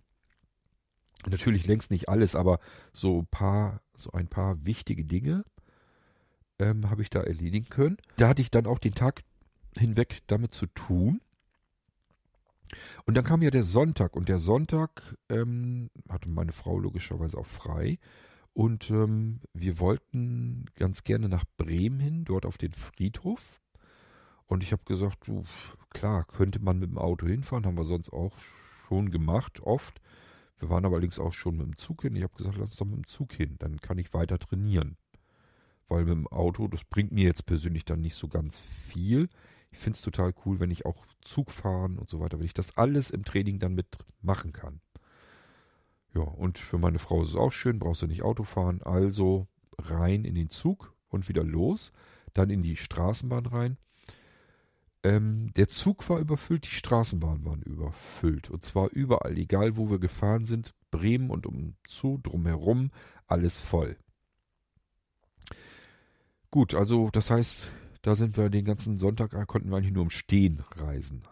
Natürlich längst nicht alles, aber so ein paar, so ein paar wichtige Dinge ähm, habe ich da erledigen können. Da hatte ich dann auch den Tag hinweg damit zu tun. Und dann kam ja der Sonntag und der Sonntag ähm, hatte meine Frau logischerweise auch frei. Und ähm, wir wollten ganz gerne nach Bremen hin, dort auf den Friedhof. Und ich habe gesagt, du, klar, könnte man mit dem Auto hinfahren, haben wir sonst auch schon gemacht, oft. Wir waren aber allerdings auch schon mit dem Zug hin. Ich habe gesagt, lass uns doch mit dem Zug hin, dann kann ich weiter trainieren. Weil mit dem Auto, das bringt mir jetzt persönlich dann nicht so ganz viel. Ich finde es total cool, wenn ich auch Zug fahren und so weiter, wenn ich das alles im Training dann mitmachen kann. Ja, und für meine Frau ist es auch schön, brauchst du nicht Auto fahren, also rein in den Zug und wieder los, dann in die Straßenbahn rein. Ähm, der Zug war überfüllt, die Straßenbahn waren überfüllt. Und zwar überall, egal wo wir gefahren sind, Bremen und umzu, drumherum, alles voll. Gut, also das heißt, da sind wir den ganzen Sonntag, äh, konnten wir eigentlich nur im Stehen reisen.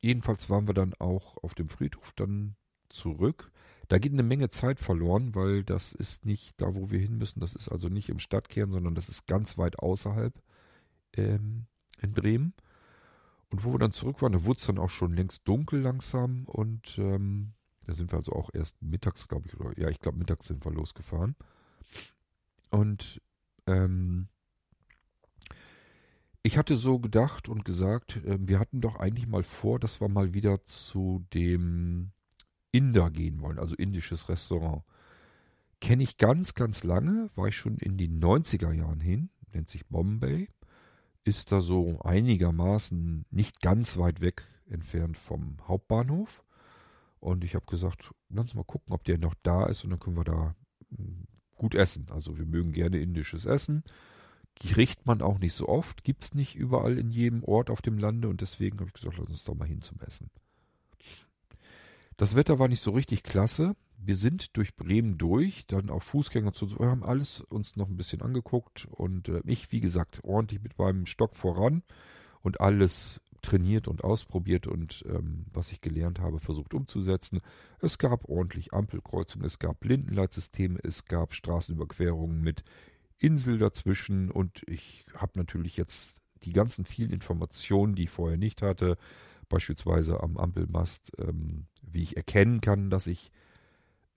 Jedenfalls waren wir dann auch auf dem Friedhof dann zurück. Da geht eine Menge Zeit verloren, weil das ist nicht da, wo wir hin müssen. Das ist also nicht im Stadtkern, sondern das ist ganz weit außerhalb ähm, in Bremen. Und wo wir dann zurück waren, da wurde es dann auch schon längst dunkel langsam und ähm, da sind wir also auch erst mittags, glaube ich, oder ja, ich glaube mittags sind wir losgefahren. Und ähm, ich hatte so gedacht und gesagt, äh, wir hatten doch eigentlich mal vor, dass wir mal wieder zu dem Inder gehen wollen, also indisches Restaurant. Kenne ich ganz, ganz lange, war ich schon in den 90er Jahren hin, nennt sich Bombay ist da so einigermaßen nicht ganz weit weg entfernt vom Hauptbahnhof. Und ich habe gesagt, lass mal gucken, ob der noch da ist und dann können wir da hm, gut essen. Also wir mögen gerne indisches Essen. Kriegt man auch nicht so oft, gibt es nicht überall in jedem Ort auf dem Lande und deswegen habe ich gesagt, lass uns doch mal hin zum Essen. Das Wetter war nicht so richtig klasse wir sind durch Bremen durch, dann auch Fußgänger zu, wir haben alles uns noch ein bisschen angeguckt und äh, ich, wie gesagt, ordentlich mit meinem Stock voran und alles trainiert und ausprobiert und ähm, was ich gelernt habe, versucht umzusetzen. Es gab ordentlich Ampelkreuzungen, es gab Blindenleitsysteme, es gab Straßenüberquerungen mit Insel dazwischen und ich habe natürlich jetzt die ganzen vielen Informationen, die ich vorher nicht hatte, beispielsweise am Ampelmast, ähm, wie ich erkennen kann, dass ich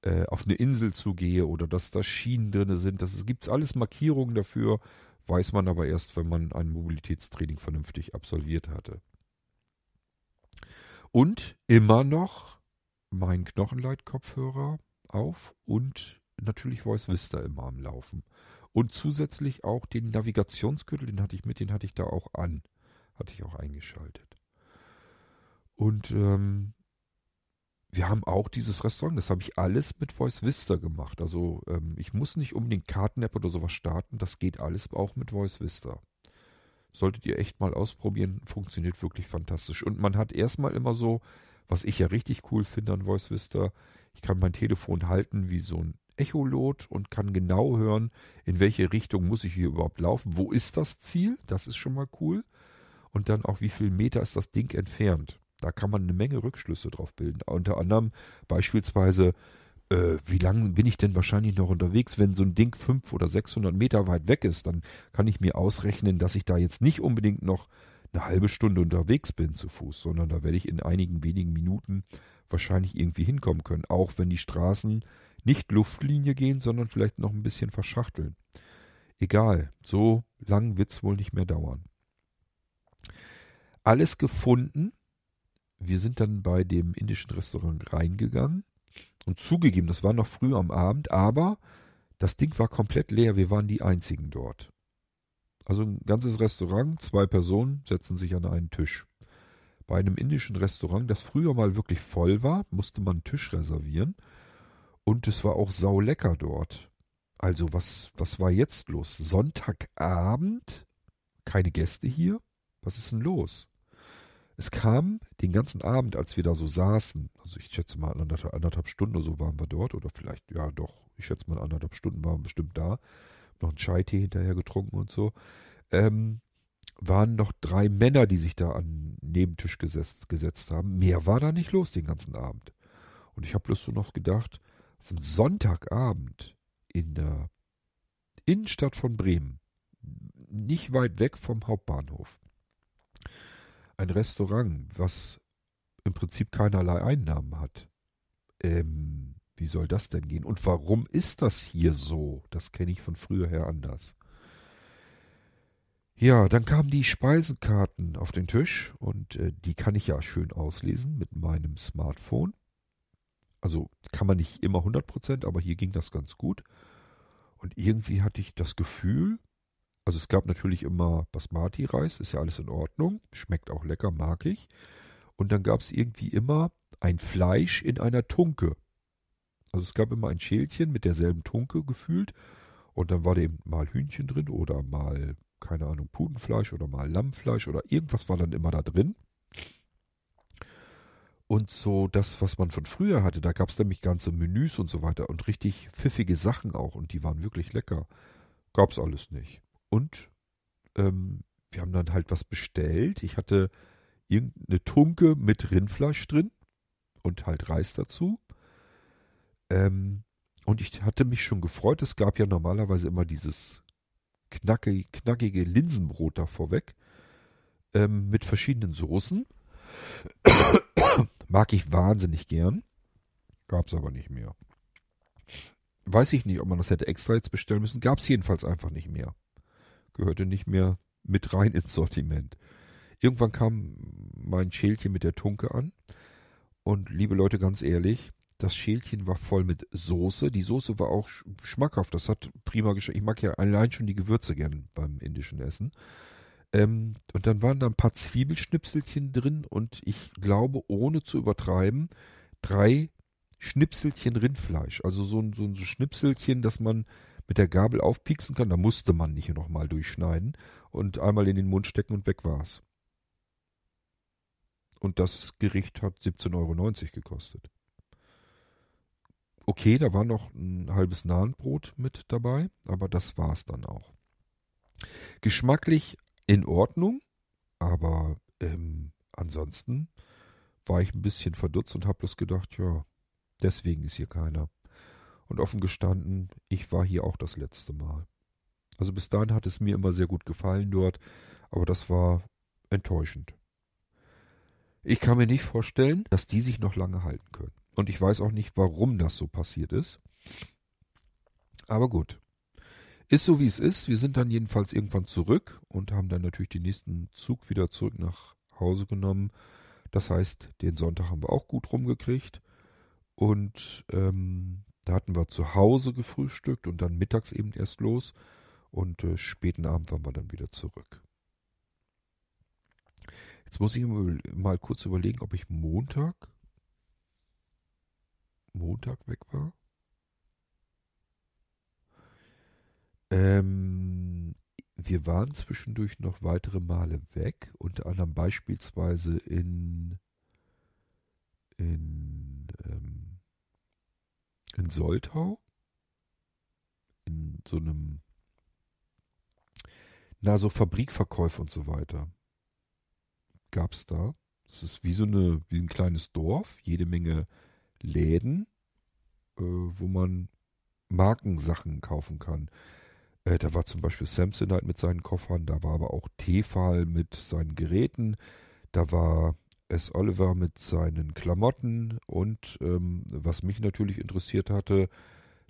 äh, auf eine Insel zugehe oder dass da Schienen drin sind. Das gibt alles Markierungen dafür, weiß man aber erst, wenn man ein Mobilitätstraining vernünftig absolviert hatte. Und immer noch mein Knochenleitkopfhörer auf und natürlich Voice Vista immer am Laufen. Und zusätzlich auch den Navigationsgürtel, den hatte ich mit, den hatte ich da auch an. Hatte ich auch eingeschaltet. Und ähm, wir haben auch dieses Restaurant, das habe ich alles mit Voice Vista gemacht. Also ähm, ich muss nicht unbedingt Karten-App oder sowas starten, das geht alles auch mit Voice Vista. Solltet ihr echt mal ausprobieren, funktioniert wirklich fantastisch. Und man hat erstmal immer so, was ich ja richtig cool finde an Voice Vista, ich kann mein Telefon halten wie so ein Echolot und kann genau hören, in welche Richtung muss ich hier überhaupt laufen. Wo ist das Ziel? Das ist schon mal cool. Und dann auch, wie viel Meter ist das Ding entfernt. Da kann man eine Menge Rückschlüsse drauf bilden. Unter anderem beispielsweise, äh, wie lange bin ich denn wahrscheinlich noch unterwegs? Wenn so ein Ding 500 oder 600 Meter weit weg ist, dann kann ich mir ausrechnen, dass ich da jetzt nicht unbedingt noch eine halbe Stunde unterwegs bin zu Fuß, sondern da werde ich in einigen wenigen Minuten wahrscheinlich irgendwie hinkommen können. Auch wenn die Straßen nicht Luftlinie gehen, sondern vielleicht noch ein bisschen verschachteln. Egal, so lang wird es wohl nicht mehr dauern. Alles gefunden, wir sind dann bei dem indischen Restaurant reingegangen und zugegeben, das war noch früh am Abend, aber Das Ding war komplett leer, wir waren die einzigen dort. Also ein ganzes Restaurant, zwei Personen setzen sich an einen Tisch. Bei einem indischen Restaurant, das früher mal wirklich voll war, musste man einen Tisch reservieren. Und es war auch saulecker dort. Also was, was war jetzt los? Sonntagabend? Keine Gäste hier? Was ist denn los? Es kam den ganzen Abend, als wir da so saßen, also ich schätze mal anderthalb, anderthalb Stunden oder so waren wir dort, oder vielleicht, ja doch, ich schätze mal anderthalb Stunden waren wir bestimmt da, noch einen Chai-Tee hinterher getrunken und so, ähm, waren noch drei Männer, die sich da an den Nebentisch gesetzt, gesetzt haben. Mehr war da nicht los den ganzen Abend. Und ich habe bloß so noch gedacht, auf Sonntagabend in der Innenstadt von Bremen, nicht weit weg vom Hauptbahnhof, ein Restaurant, was im Prinzip keinerlei Einnahmen hat. Ähm, wie soll das denn gehen? Und warum ist das hier so? Das kenne ich von früher her anders. Ja, dann kamen die Speisenkarten auf den Tisch und äh, die kann ich ja schön auslesen mit meinem Smartphone. Also kann man nicht immer 100%, aber hier ging das ganz gut. Und irgendwie hatte ich das Gefühl, also es gab natürlich immer Basmati-Reis, ist ja alles in Ordnung, schmeckt auch lecker, mag ich. Und dann gab es irgendwie immer ein Fleisch in einer Tunke. Also es gab immer ein Schälchen mit derselben Tunke gefühlt. Und dann war da eben mal Hühnchen drin oder mal, keine Ahnung, Putenfleisch oder mal Lammfleisch oder irgendwas war dann immer da drin. Und so das, was man von früher hatte, da gab es nämlich ganze Menüs und so weiter und richtig pfiffige Sachen auch und die waren wirklich lecker. Gab es alles nicht. Und ähm, wir haben dann halt was bestellt. Ich hatte irgendeine Tunke mit Rindfleisch drin und halt Reis dazu. Ähm, und ich hatte mich schon gefreut. Es gab ja normalerweise immer dieses knackige, knackige Linsenbrot da vorweg ähm, mit verschiedenen Soßen. Mag ich wahnsinnig gern. Gab's aber nicht mehr. Weiß ich nicht, ob man das hätte extra jetzt bestellen müssen. Gab's jedenfalls einfach nicht mehr gehörte nicht mehr mit rein ins Sortiment. Irgendwann kam mein Schälchen mit der Tunke an. Und liebe Leute, ganz ehrlich, das Schälchen war voll mit Soße. Die Soße war auch schmackhaft. Das hat prima geschmeckt. Ich mag ja allein schon die Gewürze gern beim indischen Essen. Ähm, und dann waren da ein paar Zwiebelschnipselchen drin und ich glaube, ohne zu übertreiben, drei Schnipselchen Rindfleisch. Also so ein, so ein Schnipselchen, dass man mit der Gabel aufpieksen kann. Da musste man nicht nochmal durchschneiden und einmal in den Mund stecken und weg war's. Und das Gericht hat 17,90 Euro gekostet. Okay, da war noch ein halbes Nahenbrot mit dabei, aber das war's dann auch. Geschmacklich in Ordnung, aber ähm, ansonsten war ich ein bisschen verdutzt und habe bloß gedacht, ja, deswegen ist hier keiner. Und offen gestanden, ich war hier auch das letzte Mal. Also bis dahin hat es mir immer sehr gut gefallen dort, aber das war enttäuschend. Ich kann mir nicht vorstellen, dass die sich noch lange halten können. Und ich weiß auch nicht, warum das so passiert ist. Aber gut. Ist so wie es ist. Wir sind dann jedenfalls irgendwann zurück und haben dann natürlich den nächsten Zug wieder zurück nach Hause genommen. Das heißt, den Sonntag haben wir auch gut rumgekriegt. Und ähm, da hatten wir zu Hause gefrühstückt und dann mittags eben erst los und äh, späten Abend waren wir dann wieder zurück. Jetzt muss ich mal kurz überlegen, ob ich Montag Montag weg war. Ähm, wir waren zwischendurch noch weitere Male weg, unter anderem beispielsweise in in ähm, in Soltau, in so einem, na, so Fabrikverkäufe und so weiter. Gab's da. Das ist wie so eine, wie ein kleines Dorf, jede Menge Läden, äh, wo man Markensachen kaufen kann. Äh, da war zum Beispiel Samsonite mit seinen Koffern, da war aber auch Tefal mit seinen Geräten, da war S. Oliver mit seinen Klamotten und ähm, was mich natürlich interessiert hatte,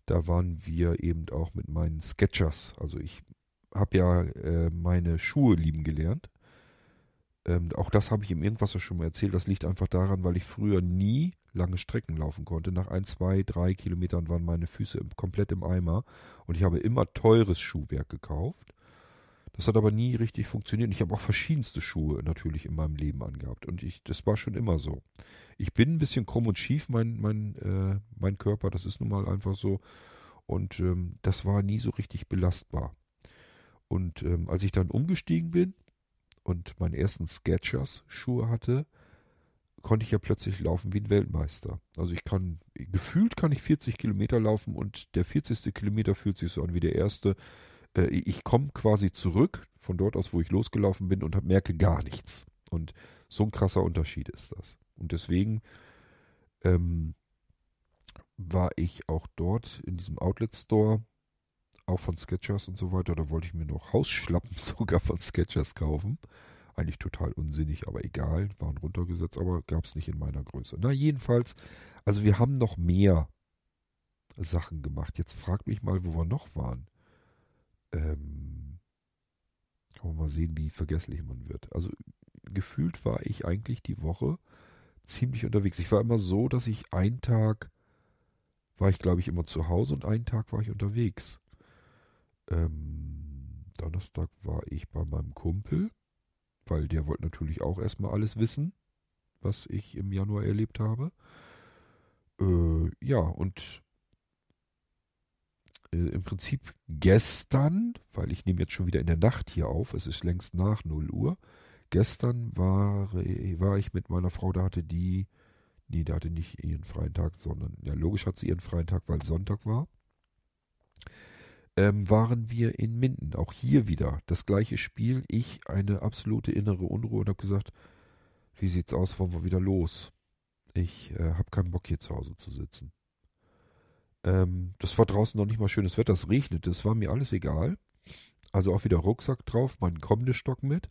da waren wir eben auch mit meinen Sketchers. Also ich habe ja äh, meine Schuhe lieben gelernt. Ähm, auch das habe ich im Irgendwas schon mal erzählt. Das liegt einfach daran, weil ich früher nie lange Strecken laufen konnte. Nach ein, zwei, drei Kilometern waren meine Füße komplett im Eimer und ich habe immer teures Schuhwerk gekauft. Das hat aber nie richtig funktioniert. Ich habe auch verschiedenste Schuhe natürlich in meinem Leben angehabt. Und ich, das war schon immer so. Ich bin ein bisschen krumm und schief, mein, mein, äh, mein Körper, das ist nun mal einfach so. Und ähm, das war nie so richtig belastbar. Und ähm, als ich dann umgestiegen bin und meinen ersten Sketchers-Schuhe hatte, konnte ich ja plötzlich laufen wie ein Weltmeister. Also ich kann, gefühlt kann ich 40 Kilometer laufen und der 40. Kilometer fühlt sich so an wie der erste äh, ich komme quasi zurück von dort aus, wo ich losgelaufen bin und merke gar nichts. Und so ein krasser Unterschied ist das. Und deswegen ähm, war ich auch dort in diesem Outlet Store, auch von Sketchers und so weiter. Da wollte ich mir noch Hausschlappen sogar von Sketchers kaufen. Eigentlich total unsinnig, aber egal, waren runtergesetzt, aber gab es nicht in meiner Größe. Na, jedenfalls, also wir haben noch mehr Sachen gemacht. Jetzt frag mich mal, wo wir noch waren ähm, kann man mal sehen, wie vergesslich man wird. Also gefühlt war ich eigentlich die Woche ziemlich unterwegs. Ich war immer so, dass ich einen Tag war ich, glaube ich, immer zu Hause und einen Tag war ich unterwegs. Ähm, Donnerstag war ich bei meinem Kumpel, weil der wollte natürlich auch erstmal alles wissen, was ich im Januar erlebt habe. Äh, ja, und äh, im Prinzip gestern, weil ich nehme jetzt schon wieder in der Nacht hier auf, es ist längst nach 0 Uhr. Gestern war, war ich mit meiner Frau, da hatte die, nee, da hatte nicht ihren freien Tag, sondern, ja, logisch hat sie ihren freien Tag, weil Sonntag war. Ähm, waren wir in Minden. Auch hier wieder das gleiche Spiel. Ich eine absolute innere Unruhe und habe gesagt, wie sieht's aus, wollen wir wieder los? Ich äh, habe keinen Bock hier zu Hause zu sitzen. Ähm, das war draußen noch nicht mal schönes Wetter, es regnete, es war mir alles egal. Also auch wieder Rucksack drauf, meinen Stock mit.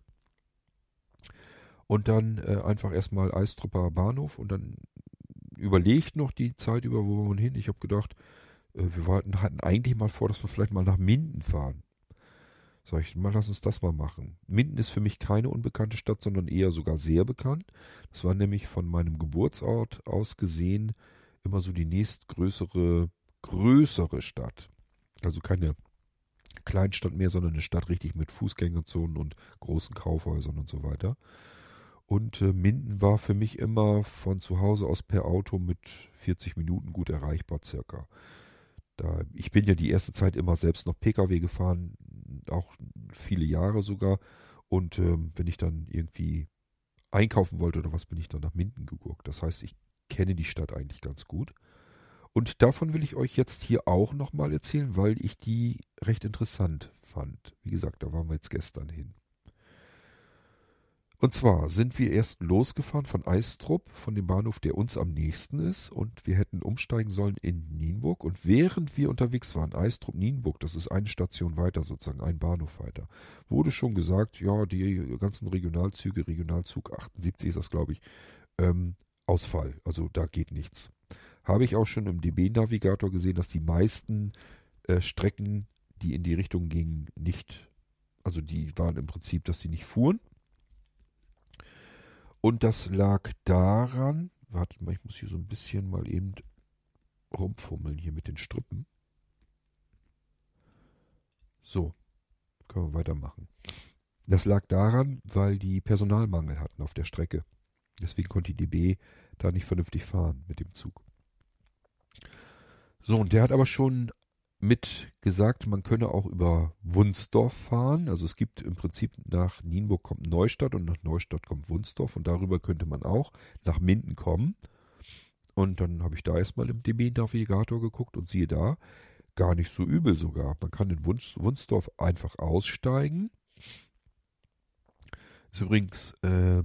Und dann äh, einfach erstmal Eistrupper Bahnhof und dann überlegt noch die Zeit über, wo wir hin. Ich habe gedacht, äh, wir hatten, hatten eigentlich mal vor, dass wir vielleicht mal nach Minden fahren. Sag ich, mal lass uns das mal machen. Minden ist für mich keine unbekannte Stadt, sondern eher sogar sehr bekannt. Das war nämlich von meinem Geburtsort aus gesehen immer so die nächstgrößere größere Stadt. Also keine Kleinstadt mehr, sondern eine Stadt richtig mit Fußgängerzonen und großen Kaufhäusern und so weiter. Und äh, Minden war für mich immer von zu Hause aus per Auto mit 40 Minuten gut erreichbar circa. Da, ich bin ja die erste Zeit immer selbst noch Pkw gefahren, auch viele Jahre sogar. Und ähm, wenn ich dann irgendwie einkaufen wollte oder was, bin ich dann nach Minden geguckt. Das heißt, ich kenne die Stadt eigentlich ganz gut. Und davon will ich euch jetzt hier auch nochmal erzählen, weil ich die recht interessant fand. Wie gesagt, da waren wir jetzt gestern hin. Und zwar sind wir erst losgefahren von Eistrup, von dem Bahnhof, der uns am nächsten ist, und wir hätten umsteigen sollen in Nienburg. Und während wir unterwegs waren, Eistrup, Nienburg, das ist eine Station weiter sozusagen, ein Bahnhof weiter, wurde schon gesagt, ja, die ganzen Regionalzüge, Regionalzug 78 ist das, glaube ich, ähm, Ausfall. Also da geht nichts habe ich auch schon im DB-Navigator gesehen, dass die meisten äh, Strecken, die in die Richtung gingen, nicht, also die waren im Prinzip, dass sie nicht fuhren. Und das lag daran, wartet mal, ich muss hier so ein bisschen mal eben rumfummeln hier mit den Strippen. So, können wir weitermachen. Das lag daran, weil die Personalmangel hatten auf der Strecke. Deswegen konnte die DB da nicht vernünftig fahren mit dem Zug. So, und der hat aber schon mit gesagt, man könne auch über Wunsdorf fahren. Also es gibt im Prinzip nach Nienburg kommt Neustadt und nach Neustadt kommt Wunsdorf und darüber könnte man auch nach Minden kommen. Und dann habe ich da erstmal im DB-Navigator geguckt und siehe da, gar nicht so übel sogar. Man kann in Wunsdorf einfach aussteigen. Ist übrigens äh,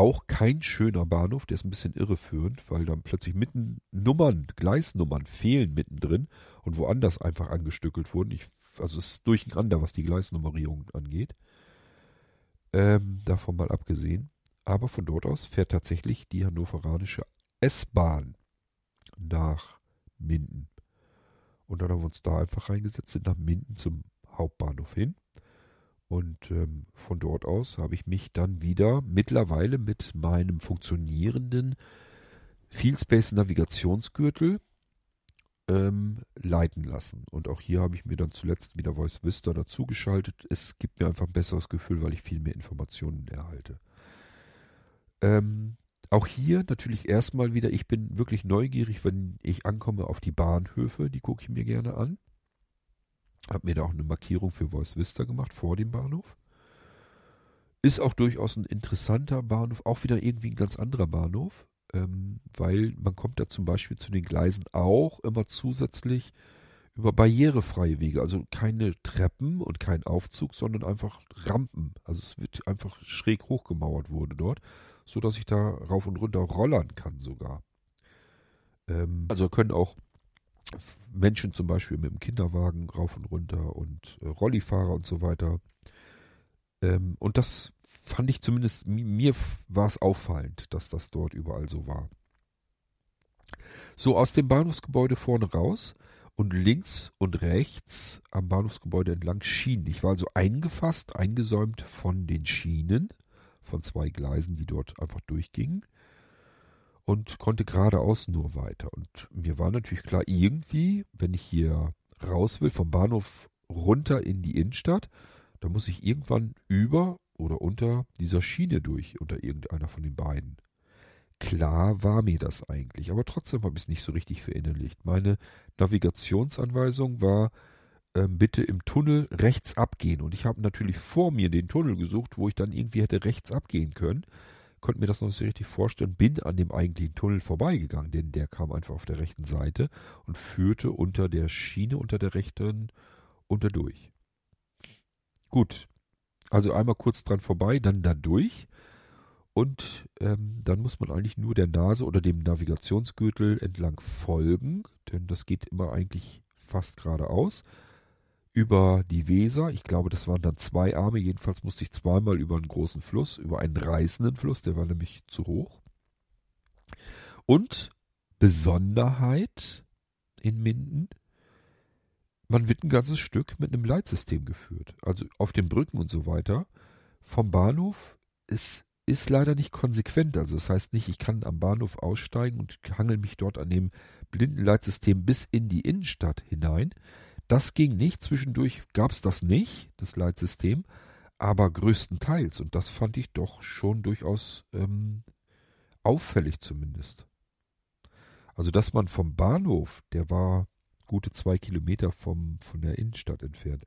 auch kein schöner Bahnhof, der ist ein bisschen irreführend, weil dann plötzlich mitten Nummern, Gleisnummern fehlen mittendrin und woanders einfach angestückelt wurden. Ich, also es ist durcheinander, was die Gleisnummerierung angeht. Ähm, davon mal abgesehen. Aber von dort aus fährt tatsächlich die hannoveranische S-Bahn nach Minden. Und dann haben wir uns da einfach reingesetzt, sind nach Minden zum Hauptbahnhof hin. Und ähm, von dort aus habe ich mich dann wieder mittlerweile mit meinem funktionierenden Field Space Navigationsgürtel ähm, leiten lassen. Und auch hier habe ich mir dann zuletzt wieder Voice Vista dazugeschaltet. Es gibt mir einfach ein besseres Gefühl, weil ich viel mehr Informationen erhalte. Ähm, auch hier natürlich erstmal wieder, ich bin wirklich neugierig, wenn ich ankomme auf die Bahnhöfe, die gucke ich mir gerne an. Habe mir da auch eine Markierung für Voice Vista gemacht vor dem Bahnhof. Ist auch durchaus ein interessanter Bahnhof, auch wieder irgendwie ein ganz anderer Bahnhof, ähm, weil man kommt da zum Beispiel zu den Gleisen auch immer zusätzlich über barrierefreie Wege, also keine Treppen und kein Aufzug, sondern einfach Rampen. Also es wird einfach schräg hochgemauert wurde dort so dass ich da rauf und runter rollern kann sogar. Ähm, also können auch Menschen zum Beispiel mit dem Kinderwagen rauf und runter und äh, Rollifahrer und so weiter. Ähm, und das fand ich zumindest, mir war es auffallend, dass das dort überall so war. So aus dem Bahnhofsgebäude vorne raus und links und rechts am Bahnhofsgebäude entlang Schienen. Ich war also eingefasst, eingesäumt von den Schienen von zwei Gleisen, die dort einfach durchgingen und konnte geradeaus nur weiter. Und mir war natürlich klar, irgendwie, wenn ich hier raus will, vom Bahnhof runter in die Innenstadt, da muss ich irgendwann über oder unter dieser Schiene durch, unter irgendeiner von den beiden. Klar war mir das eigentlich, aber trotzdem habe ich es nicht so richtig verinnerlicht. Meine Navigationsanweisung war, ähm, bitte im Tunnel rechts abgehen. Und ich habe natürlich vor mir den Tunnel gesucht, wo ich dann irgendwie hätte rechts abgehen können. Konnte mir das noch nicht so richtig vorstellen, bin an dem eigentlichen Tunnel vorbeigegangen, denn der kam einfach auf der rechten Seite und führte unter der Schiene, unter der rechten, unter durch. Gut, also einmal kurz dran vorbei, dann da durch. Und ähm, dann muss man eigentlich nur der Nase oder dem Navigationsgürtel entlang folgen, denn das geht immer eigentlich fast geradeaus über die Weser. Ich glaube, das waren dann zwei Arme. Jedenfalls musste ich zweimal über einen großen Fluss, über einen reißenden Fluss, der war nämlich zu hoch. Und Besonderheit in Minden, man wird ein ganzes Stück mit einem Leitsystem geführt. Also auf den Brücken und so weiter. Vom Bahnhof ist, ist leider nicht konsequent. Also das heißt nicht, ich kann am Bahnhof aussteigen und hangel mich dort an dem Blindenleitsystem bis in die Innenstadt hinein, das ging nicht, zwischendurch gab es das nicht, das Leitsystem, aber größtenteils. Und das fand ich doch schon durchaus ähm, auffällig zumindest. Also, dass man vom Bahnhof, der war gute zwei Kilometer vom, von der Innenstadt entfernt,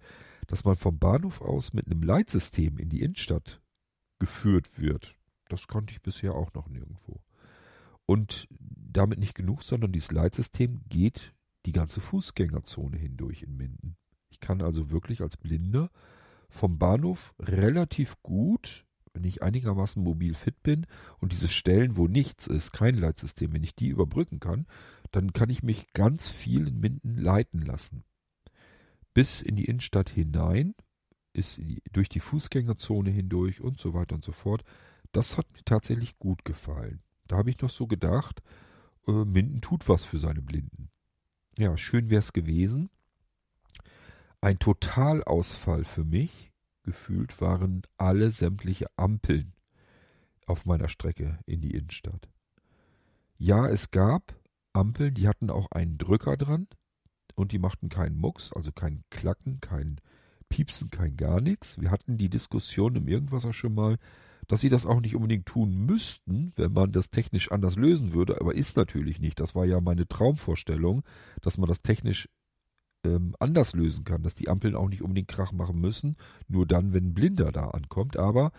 dass man vom Bahnhof aus mit einem Leitsystem in die Innenstadt geführt wird, das konnte ich bisher auch noch nirgendwo. Und damit nicht genug, sondern dieses Leitsystem geht die ganze Fußgängerzone hindurch in Minden. Ich kann also wirklich als Blinder vom Bahnhof relativ gut, wenn ich einigermaßen mobil fit bin und diese Stellen, wo nichts ist, kein Leitsystem, wenn ich die überbrücken kann, dann kann ich mich ganz viel in Minden leiten lassen. Bis in die Innenstadt hinein, ist durch die Fußgängerzone hindurch und so weiter und so fort. Das hat mir tatsächlich gut gefallen. Da habe ich noch so gedacht, äh, Minden tut was für seine Blinden. Ja, schön wäre es gewesen. Ein Totalausfall für mich, gefühlt, waren alle sämtliche Ampeln auf meiner Strecke in die Innenstadt. Ja, es gab Ampeln, die hatten auch einen Drücker dran und die machten keinen Mucks, also kein Klacken, kein Piepsen, kein gar nichts. Wir hatten die Diskussion im Irgendwasser schon mal, dass sie das auch nicht unbedingt tun müssten, wenn man das technisch anders lösen würde, aber ist natürlich nicht. Das war ja meine Traumvorstellung, dass man das technisch ähm, anders lösen kann, dass die Ampeln auch nicht unbedingt Krach machen müssen, nur dann, wenn ein Blinder da ankommt. Aber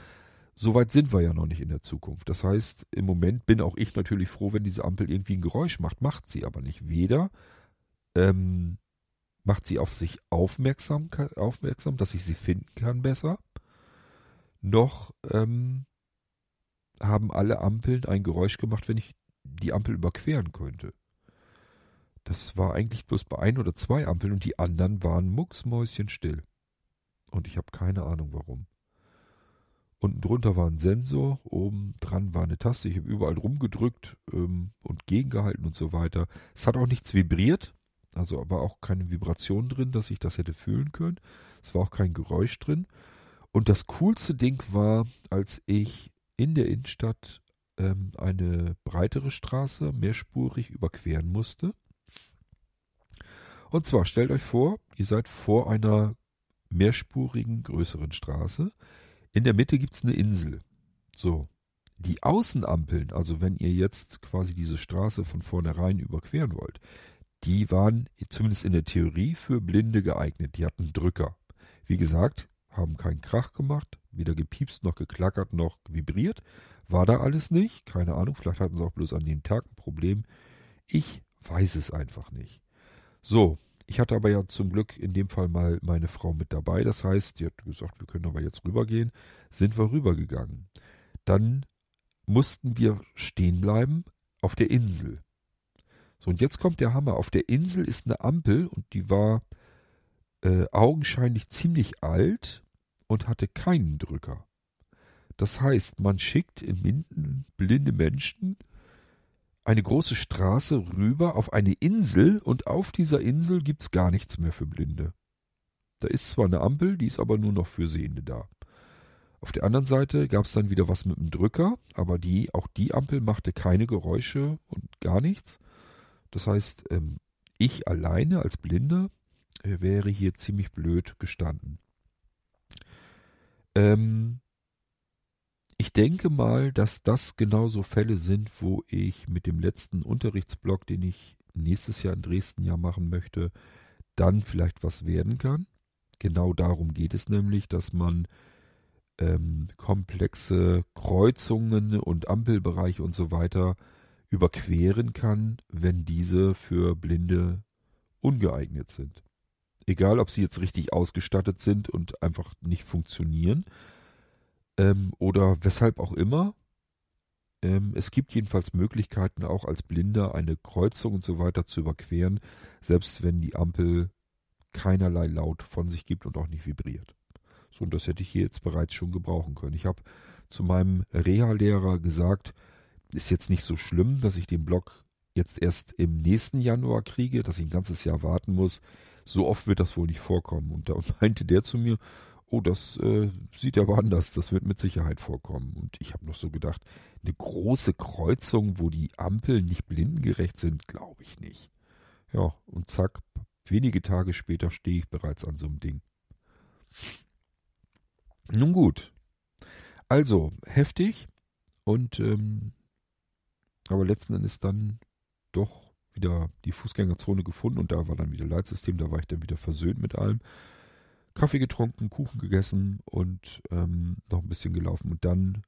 so weit sind wir ja noch nicht in der Zukunft. Das heißt, im Moment bin auch ich natürlich froh, wenn diese Ampel irgendwie ein Geräusch macht, macht sie aber nicht. Weder ähm, macht sie auf sich aufmerksam, aufmerksam, dass ich sie finden kann besser, noch ähm, haben alle Ampeln ein Geräusch gemacht, wenn ich die Ampel überqueren könnte. Das war eigentlich bloß bei ein oder zwei Ampeln und die anderen waren mucksmäuschenstill. Und ich habe keine Ahnung warum. Unten drunter war ein Sensor, oben dran war eine Taste. Ich habe überall rumgedrückt ähm, und gegengehalten und so weiter. Es hat auch nichts vibriert, also war auch keine Vibration drin, dass ich das hätte fühlen können. Es war auch kein Geräusch drin. Und das coolste Ding war, als ich in der Innenstadt ähm, eine breitere Straße mehrspurig überqueren musste. Und zwar stellt euch vor, ihr seid vor einer mehrspurigen größeren Straße. In der Mitte gibt's eine Insel. So. Die Außenampeln, also wenn ihr jetzt quasi diese Straße von vornherein überqueren wollt, die waren zumindest in der Theorie für Blinde geeignet. Die hatten Drücker. Wie gesagt, haben keinen Krach gemacht, weder gepiepst noch geklackert noch vibriert. War da alles nicht? Keine Ahnung, vielleicht hatten sie auch bloß an dem Tag ein Problem. Ich weiß es einfach nicht. So, ich hatte aber ja zum Glück in dem Fall mal meine Frau mit dabei. Das heißt, die hat gesagt, wir können aber jetzt rübergehen. Sind wir rübergegangen. Dann mussten wir stehen bleiben auf der Insel. So, und jetzt kommt der Hammer. Auf der Insel ist eine Ampel und die war äh, augenscheinlich ziemlich alt und hatte keinen Drücker. Das heißt, man schickt in Minden blinde Menschen eine große Straße rüber auf eine Insel und auf dieser Insel gibt's gar nichts mehr für Blinde. Da ist zwar eine Ampel, die ist aber nur noch für Sehende da. Auf der anderen Seite gab's dann wieder was mit dem Drücker, aber die, auch die Ampel machte keine Geräusche und gar nichts. Das heißt, ähm, ich alleine als Blinder äh, wäre hier ziemlich blöd gestanden. Ähm, ich denke mal, dass das genauso Fälle sind, wo ich mit dem letzten Unterrichtsblock, den ich nächstes Jahr in Dresden ja machen möchte, dann vielleicht was werden kann. Genau darum geht es nämlich, dass man ähm, komplexe Kreuzungen und Ampelbereiche und so weiter überqueren kann, wenn diese für Blinde ungeeignet sind. Egal, ob sie jetzt richtig ausgestattet sind und einfach nicht funktionieren ähm, oder weshalb auch immer. Ähm, es gibt jedenfalls Möglichkeiten, auch als Blinder eine Kreuzung und so weiter zu überqueren, selbst wenn die Ampel keinerlei Laut von sich gibt und auch nicht vibriert. So, und das hätte ich hier jetzt bereits schon gebrauchen können. Ich habe zu meinem Reha-Lehrer gesagt, ist jetzt nicht so schlimm, dass ich den Block jetzt erst im nächsten Januar kriege, dass ich ein ganzes Jahr warten muss. So oft wird das wohl nicht vorkommen. Und da meinte der zu mir, oh, das äh, sieht aber anders, das wird mit Sicherheit vorkommen. Und ich habe noch so gedacht, eine große Kreuzung, wo die Ampeln nicht blindengerecht sind, glaube ich nicht. Ja, und zack, wenige Tage später stehe ich bereits an so einem Ding. Nun gut. Also, heftig und ähm, aber letzten Endes dann doch wieder die Fußgängerzone gefunden und da war dann wieder Leitsystem, da war ich dann wieder versöhnt mit allem. Kaffee getrunken, Kuchen gegessen und ähm, noch ein bisschen gelaufen. Und dann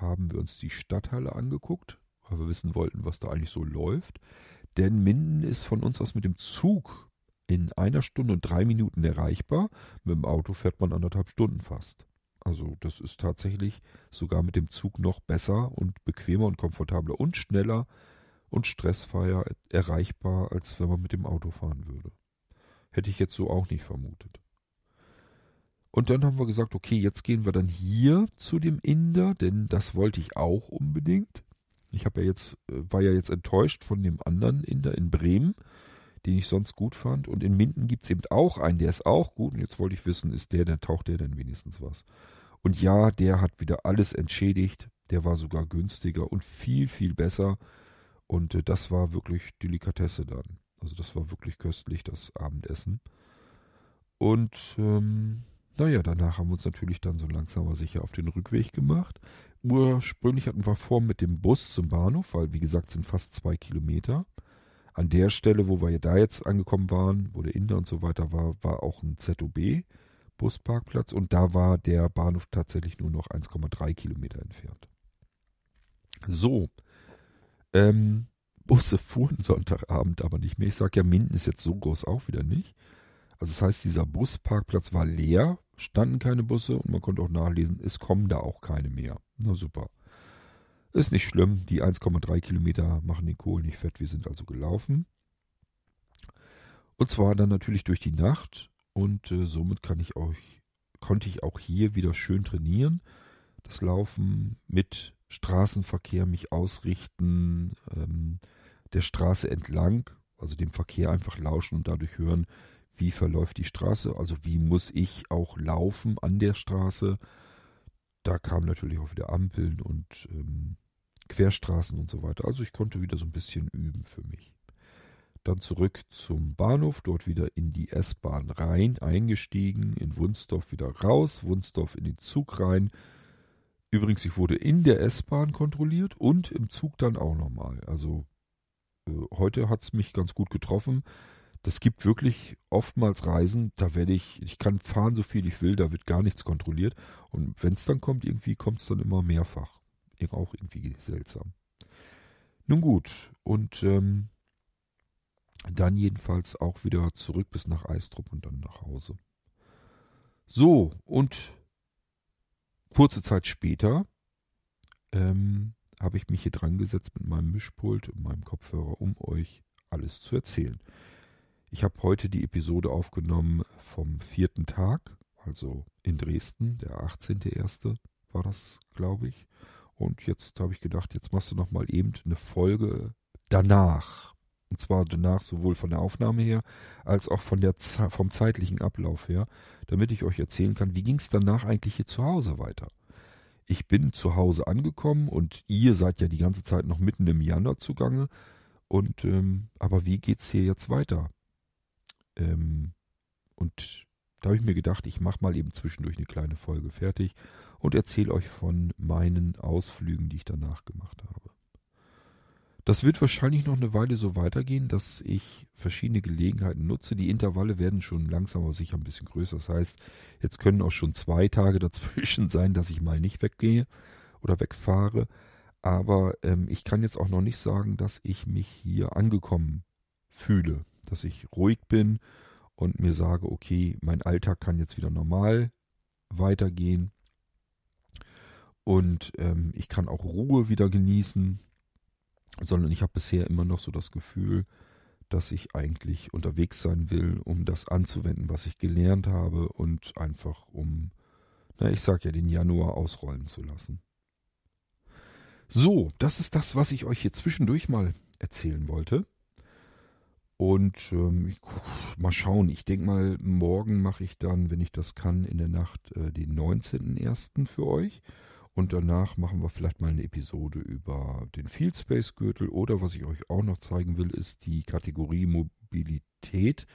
haben wir uns die Stadthalle angeguckt, weil wir wissen wollten, was da eigentlich so läuft. Denn Minden ist von uns aus mit dem Zug in einer Stunde und drei Minuten erreichbar. Mit dem Auto fährt man anderthalb Stunden fast. Also das ist tatsächlich sogar mit dem Zug noch besser und bequemer und komfortabler und schneller und stressfreier erreichbar, als wenn man mit dem Auto fahren würde. Hätte ich jetzt so auch nicht vermutet. Und dann haben wir gesagt, okay, jetzt gehen wir dann hier zu dem Inder, denn das wollte ich auch unbedingt. Ich habe ja jetzt, äh, war ja jetzt enttäuscht von dem anderen Inder in Bremen, den ich sonst gut fand. Und in Minden gibt es eben auch einen, der ist auch gut. Und jetzt wollte ich wissen, ist der, der taucht der denn wenigstens was? Und ja, der hat wieder alles entschädigt. Der war sogar günstiger und viel, viel besser. Und äh, das war wirklich Delikatesse dann. Also das war wirklich köstlich, das Abendessen. Und ähm, naja, danach haben wir uns natürlich dann so langsam aber sicher auf den Rückweg gemacht. Ursprünglich hatten wir vor mit dem Bus zum Bahnhof, weil wie gesagt sind fast zwei Kilometer. An der Stelle, wo wir ja da jetzt angekommen waren, wo der Inder und so weiter war, war auch ein ZOB Busparkplatz und da war der Bahnhof tatsächlich nur noch 1,3 Kilometer entfernt. So, ähm, Busse fuhren Sonntagabend aber nicht mehr. Ich sage ja, Minden ist jetzt so groß auch wieder nicht. Also das heißt, dieser Busparkplatz war leer, standen keine Busse und man konnte auch nachlesen, es kommen da auch keine mehr. Na super. Ist nicht schlimm, die 1,3 Kilometer machen den Kohl nicht fett, wir sind also gelaufen. Und zwar dann natürlich durch die Nacht und äh, somit kann ich euch, konnte ich auch hier wieder schön trainieren. Das Laufen mit Straßenverkehr mich ausrichten, ähm, der Straße entlang, also dem Verkehr einfach lauschen und dadurch hören, wie verläuft die Straße, also wie muss ich auch laufen an der Straße. Da kamen natürlich auch wieder Ampeln und ähm, Querstraßen und so weiter. Also ich konnte wieder so ein bisschen üben für mich. Dann zurück zum Bahnhof, dort wieder in die S-Bahn rein, eingestiegen, in Wunsdorf wieder raus, Wunsdorf in den Zug rein. Übrigens, ich wurde in der S-Bahn kontrolliert und im Zug dann auch nochmal. Also äh, heute hat es mich ganz gut getroffen. Das gibt wirklich oftmals Reisen, da werde ich, ich kann fahren so viel ich will, da wird gar nichts kontrolliert. Und wenn es dann kommt, irgendwie kommt es dann immer mehrfach. Auch irgendwie seltsam. Nun gut, und ähm, dann jedenfalls auch wieder zurück bis nach Eistrup und dann nach Hause. So, und kurze Zeit später ähm, habe ich mich hier dran gesetzt mit meinem Mischpult und meinem Kopfhörer, um euch alles zu erzählen. Ich habe heute die Episode aufgenommen vom vierten Tag, also in Dresden, der 18.01. war das, glaube ich. Und jetzt habe ich gedacht, jetzt machst du noch mal eben eine Folge danach. Und zwar danach sowohl von der Aufnahme her als auch von der vom zeitlichen Ablauf her, damit ich euch erzählen kann, wie ging es danach eigentlich hier zu Hause weiter. Ich bin zu Hause angekommen und ihr seid ja die ganze Zeit noch mitten im Januar zugange. Und ähm, aber wie geht's hier jetzt weiter? Ähm, und da habe ich mir gedacht, ich mache mal eben zwischendurch eine kleine Folge fertig und erzähle euch von meinen Ausflügen, die ich danach gemacht habe. Das wird wahrscheinlich noch eine Weile so weitergehen, dass ich verschiedene Gelegenheiten nutze. Die Intervalle werden schon langsam aber sicher ein bisschen größer. Das heißt, jetzt können auch schon zwei Tage dazwischen sein, dass ich mal nicht weggehe oder wegfahre. Aber ähm, ich kann jetzt auch noch nicht sagen, dass ich mich hier angekommen fühle dass ich ruhig bin und mir sage, okay, mein Alltag kann jetzt wieder normal weitergehen und ähm, ich kann auch Ruhe wieder genießen, sondern ich habe bisher immer noch so das Gefühl, dass ich eigentlich unterwegs sein will, um das anzuwenden, was ich gelernt habe und einfach um, na, ich sag ja, den Januar ausrollen zu lassen. So, das ist das, was ich euch hier zwischendurch mal erzählen wollte. Und ähm, ich, mal schauen, ich denke mal, morgen mache ich dann, wenn ich das kann, in der Nacht äh, den 19.01. für euch. Und danach machen wir vielleicht mal eine Episode über den Field Space Gürtel. Oder was ich euch auch noch zeigen will, ist die Kategorie Mobilität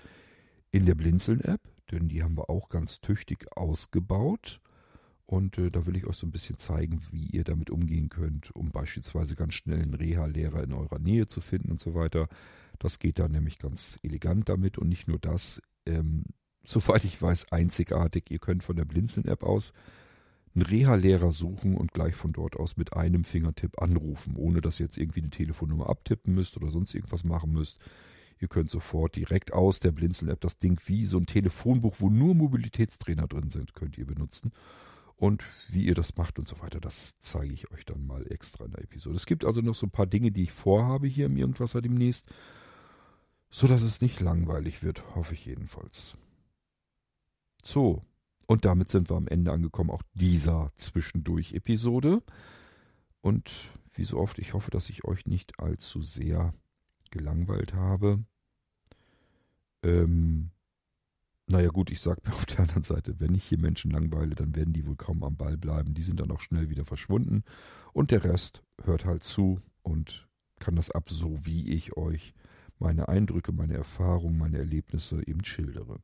in der Blinzeln-App. Denn die haben wir auch ganz tüchtig ausgebaut. Und äh, da will ich euch so ein bisschen zeigen, wie ihr damit umgehen könnt, um beispielsweise ganz schnell einen Reha-Lehrer in eurer Nähe zu finden und so weiter. Das geht da nämlich ganz elegant damit und nicht nur das, ähm, soweit ich weiß, einzigartig. Ihr könnt von der Blinzeln-App aus einen Reha-Lehrer suchen und gleich von dort aus mit einem Fingertipp anrufen, ohne dass ihr jetzt irgendwie eine Telefonnummer abtippen müsst oder sonst irgendwas machen müsst. Ihr könnt sofort direkt aus der Blinzeln-App das Ding wie so ein Telefonbuch, wo nur Mobilitätstrainer drin sind, könnt ihr benutzen. Und wie ihr das macht und so weiter, das zeige ich euch dann mal extra in der Episode. Es gibt also noch so ein paar Dinge, die ich vorhabe hier im Irgendwasser demnächst, so dass es nicht langweilig wird, hoffe ich jedenfalls. So, und damit sind wir am Ende angekommen, auch dieser Zwischendurch-Episode. Und wie so oft, ich hoffe, dass ich euch nicht allzu sehr gelangweilt habe. Ähm, naja gut, ich sage mir auf der anderen Seite, wenn ich hier Menschen langweile, dann werden die wohl kaum am Ball bleiben. Die sind dann auch schnell wieder verschwunden. Und der Rest hört halt zu und kann das ab, so wie ich euch meine Eindrücke, meine Erfahrungen, meine Erlebnisse eben schildere.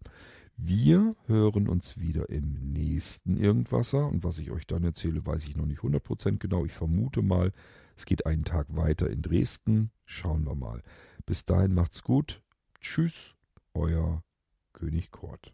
Wir hören uns wieder im nächsten Irgendwasser. Und was ich euch dann erzähle, weiß ich noch nicht 100% genau. Ich vermute mal, es geht einen Tag weiter in Dresden. Schauen wir mal. Bis dahin macht's gut. Tschüss, euer König Kort.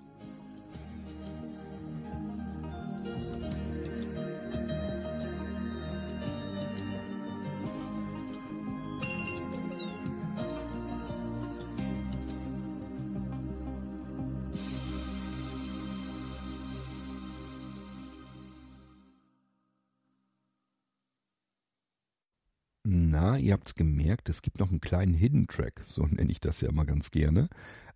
Ihr habt's gemerkt, es gibt noch einen kleinen Hidden Track, so nenne ich das ja immer ganz gerne.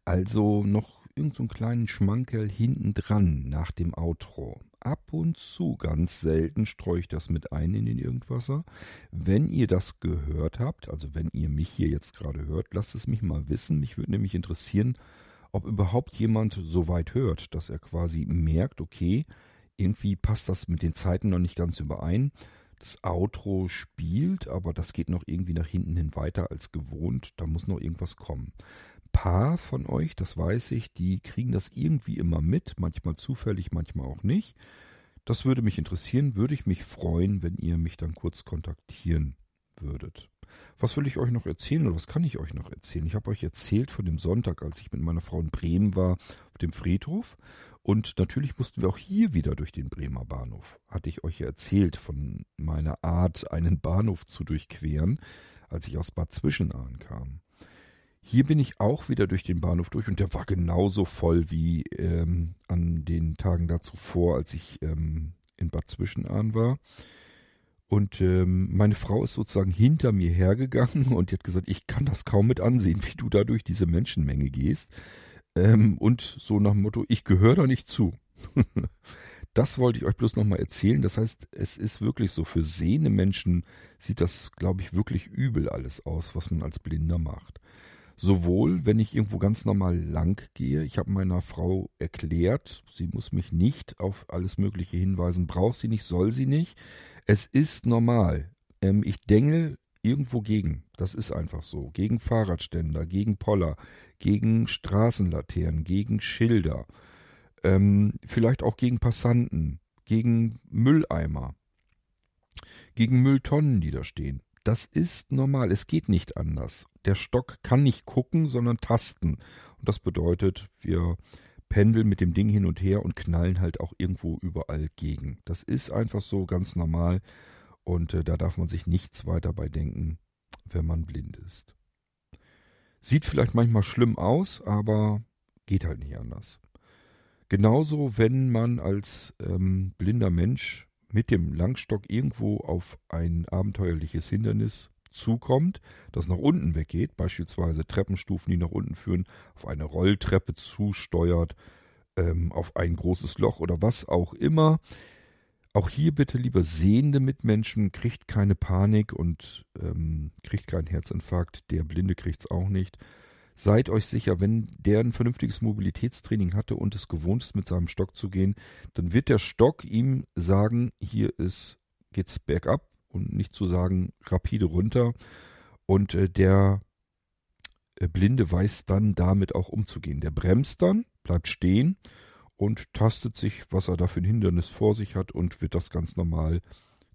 Also noch irgendeinen so kleinen Schmankerl hinten dran nach dem Outro. Ab und zu, ganz selten, streue ich das mit ein in den Irgendwasser. Wenn ihr das gehört habt, also wenn ihr mich hier jetzt gerade hört, lasst es mich mal wissen. Mich würde nämlich interessieren, ob überhaupt jemand so weit hört, dass er quasi merkt, okay, irgendwie passt das mit den Zeiten noch nicht ganz überein das Outro spielt, aber das geht noch irgendwie nach hinten hin weiter als gewohnt. Da muss noch irgendwas kommen. Ein paar von euch, das weiß ich, die kriegen das irgendwie immer mit, manchmal zufällig, manchmal auch nicht. Das würde mich interessieren, würde ich mich freuen, wenn ihr mich dann kurz kontaktieren würdet. Was will ich euch noch erzählen oder was kann ich euch noch erzählen? Ich habe euch erzählt von dem Sonntag, als ich mit meiner Frau in Bremen war, auf dem Friedhof. Und natürlich mussten wir auch hier wieder durch den Bremer Bahnhof. Hatte ich euch ja erzählt von meiner Art, einen Bahnhof zu durchqueren, als ich aus Bad Zwischenahn kam. Hier bin ich auch wieder durch den Bahnhof durch und der war genauso voll wie ähm, an den Tagen da zuvor, als ich ähm, in Bad Zwischenahn war. Und ähm, meine Frau ist sozusagen hinter mir hergegangen und die hat gesagt, ich kann das kaum mit ansehen, wie du da durch diese Menschenmenge gehst. Ähm, und so nach dem Motto, ich gehöre da nicht zu. das wollte ich euch bloß nochmal erzählen. Das heißt, es ist wirklich so, für sehende Menschen sieht das, glaube ich, wirklich übel alles aus, was man als Blinder macht. Sowohl, wenn ich irgendwo ganz normal lang gehe. Ich habe meiner Frau erklärt, sie muss mich nicht auf alles Mögliche hinweisen. Braucht sie nicht, soll sie nicht. Es ist normal. Ähm, ich denke irgendwo gegen. Das ist einfach so. Gegen Fahrradständer, gegen Poller, gegen Straßenlaternen, gegen Schilder. Ähm, vielleicht auch gegen Passanten, gegen Mülleimer, gegen Mülltonnen, die da stehen. Das ist normal. Es geht nicht anders. Der Stock kann nicht gucken, sondern tasten. Und das bedeutet, wir pendeln mit dem Ding hin und her und knallen halt auch irgendwo überall gegen. Das ist einfach so ganz normal. Und äh, da darf man sich nichts weiter bei denken, wenn man blind ist. Sieht vielleicht manchmal schlimm aus, aber geht halt nicht anders. Genauso, wenn man als ähm, blinder Mensch mit dem Langstock irgendwo auf ein abenteuerliches Hindernis zukommt, das nach unten weggeht, beispielsweise Treppenstufen, die nach unten führen, auf eine Rolltreppe zusteuert, ähm, auf ein großes Loch oder was auch immer. Auch hier bitte, liebe sehende Mitmenschen, kriegt keine Panik und ähm, kriegt keinen Herzinfarkt. Der Blinde kriegt es auch nicht. Seid euch sicher, wenn der ein vernünftiges Mobilitätstraining hatte und es gewohnt ist, mit seinem Stock zu gehen, dann wird der Stock ihm sagen, hier ist, geht's bergab und nicht zu sagen, rapide runter. Und äh, der äh, Blinde weiß dann damit auch umzugehen. Der bremst dann, bleibt stehen und tastet sich, was er da für ein Hindernis vor sich hat und wird das ganz normal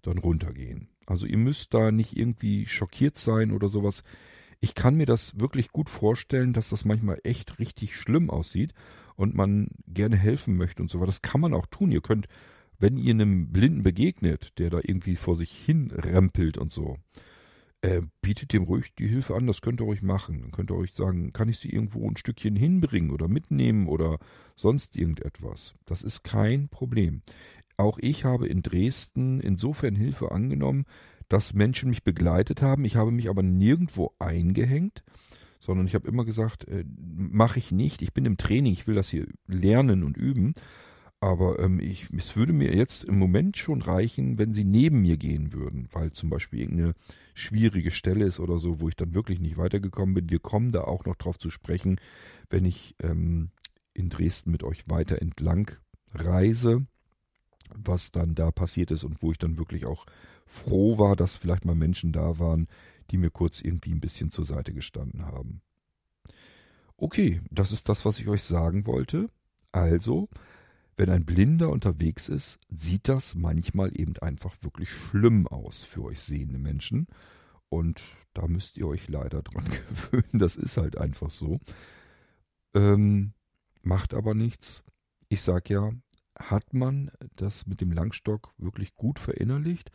dann runtergehen. Also ihr müsst da nicht irgendwie schockiert sein oder sowas. Ich kann mir das wirklich gut vorstellen, dass das manchmal echt richtig schlimm aussieht und man gerne helfen möchte und so weiter. Das kann man auch tun. Ihr könnt, wenn ihr einem Blinden begegnet, der da irgendwie vor sich hin rempelt und so, äh, bietet dem ruhig die Hilfe an, das könnt ihr ruhig machen. Dann könnt ihr euch sagen, kann ich sie irgendwo ein Stückchen hinbringen oder mitnehmen oder sonst irgendetwas. Das ist kein Problem. auch ich habe in Dresden insofern Hilfe angenommen, dass Menschen mich begleitet haben. Ich habe mich aber nirgendwo eingehängt, sondern ich habe immer gesagt, äh, mache ich nicht. Ich bin im Training, ich will das hier lernen und üben. Aber ähm, ich, es würde mir jetzt im Moment schon reichen, wenn sie neben mir gehen würden, weil zum Beispiel irgendeine schwierige Stelle ist oder so, wo ich dann wirklich nicht weitergekommen bin. Wir kommen da auch noch drauf zu sprechen, wenn ich ähm, in Dresden mit euch weiter entlang reise, was dann da passiert ist und wo ich dann wirklich auch froh war, dass vielleicht mal Menschen da waren, die mir kurz irgendwie ein bisschen zur Seite gestanden haben. Okay, das ist das, was ich euch sagen wollte. Also, wenn ein Blinder unterwegs ist, sieht das manchmal eben einfach wirklich schlimm aus für euch sehende Menschen. Und da müsst ihr euch leider dran gewöhnen. Das ist halt einfach so. Ähm, macht aber nichts. Ich sag ja, hat man das mit dem Langstock wirklich gut verinnerlicht,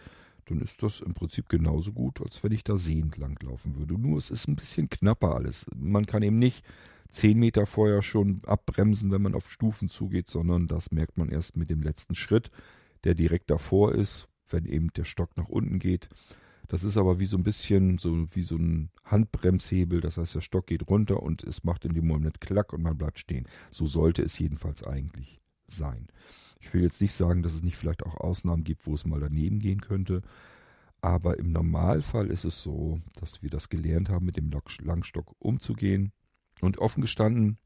dann ist das im Prinzip genauso gut, als wenn ich da sehend langlaufen würde. Nur es ist ein bisschen knapper alles. Man kann eben nicht zehn Meter vorher schon abbremsen, wenn man auf Stufen zugeht, sondern das merkt man erst mit dem letzten Schritt, der direkt davor ist, wenn eben der Stock nach unten geht. Das ist aber wie so ein bisschen so wie so ein Handbremshebel, das heißt, der Stock geht runter und es macht in dem Moment Klack und man bleibt stehen. So sollte es jedenfalls eigentlich sein. Ich will jetzt nicht sagen, dass es nicht vielleicht auch Ausnahmen gibt, wo es mal daneben gehen könnte, aber im Normalfall ist es so, dass wir das gelernt haben, mit dem Langstock umzugehen. Und offen gestanden,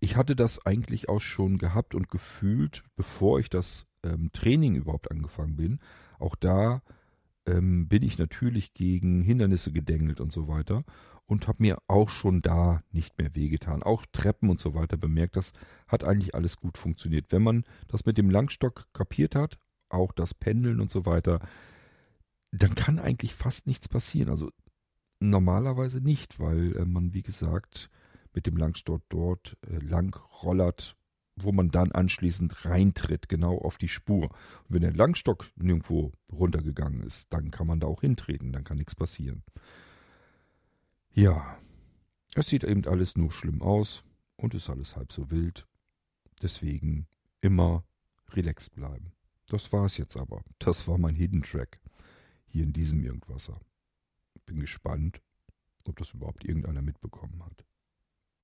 ich hatte das eigentlich auch schon gehabt und gefühlt, bevor ich das ähm, Training überhaupt angefangen bin. Auch da ähm, bin ich natürlich gegen Hindernisse gedengelt und so weiter und habe mir auch schon da nicht mehr wehgetan. Auch Treppen und so weiter bemerkt, das hat eigentlich alles gut funktioniert. Wenn man das mit dem Langstock kapiert hat, auch das Pendeln und so weiter, dann kann eigentlich fast nichts passieren. Also normalerweise nicht, weil äh, man, wie gesagt, mit dem Langstock dort äh, lang rollert, wo man dann anschließend reintritt, genau auf die Spur. Und wenn der Langstock nirgendwo runtergegangen ist, dann kann man da auch hintreten, dann kann nichts passieren. Ja, es sieht eben alles nur schlimm aus und ist alles halb so wild. Deswegen immer relaxed bleiben. Das war's jetzt aber. Das war mein Hidden Track hier in diesem Irgendwasser. Bin gespannt, ob das überhaupt irgendeiner mitbekommen hat.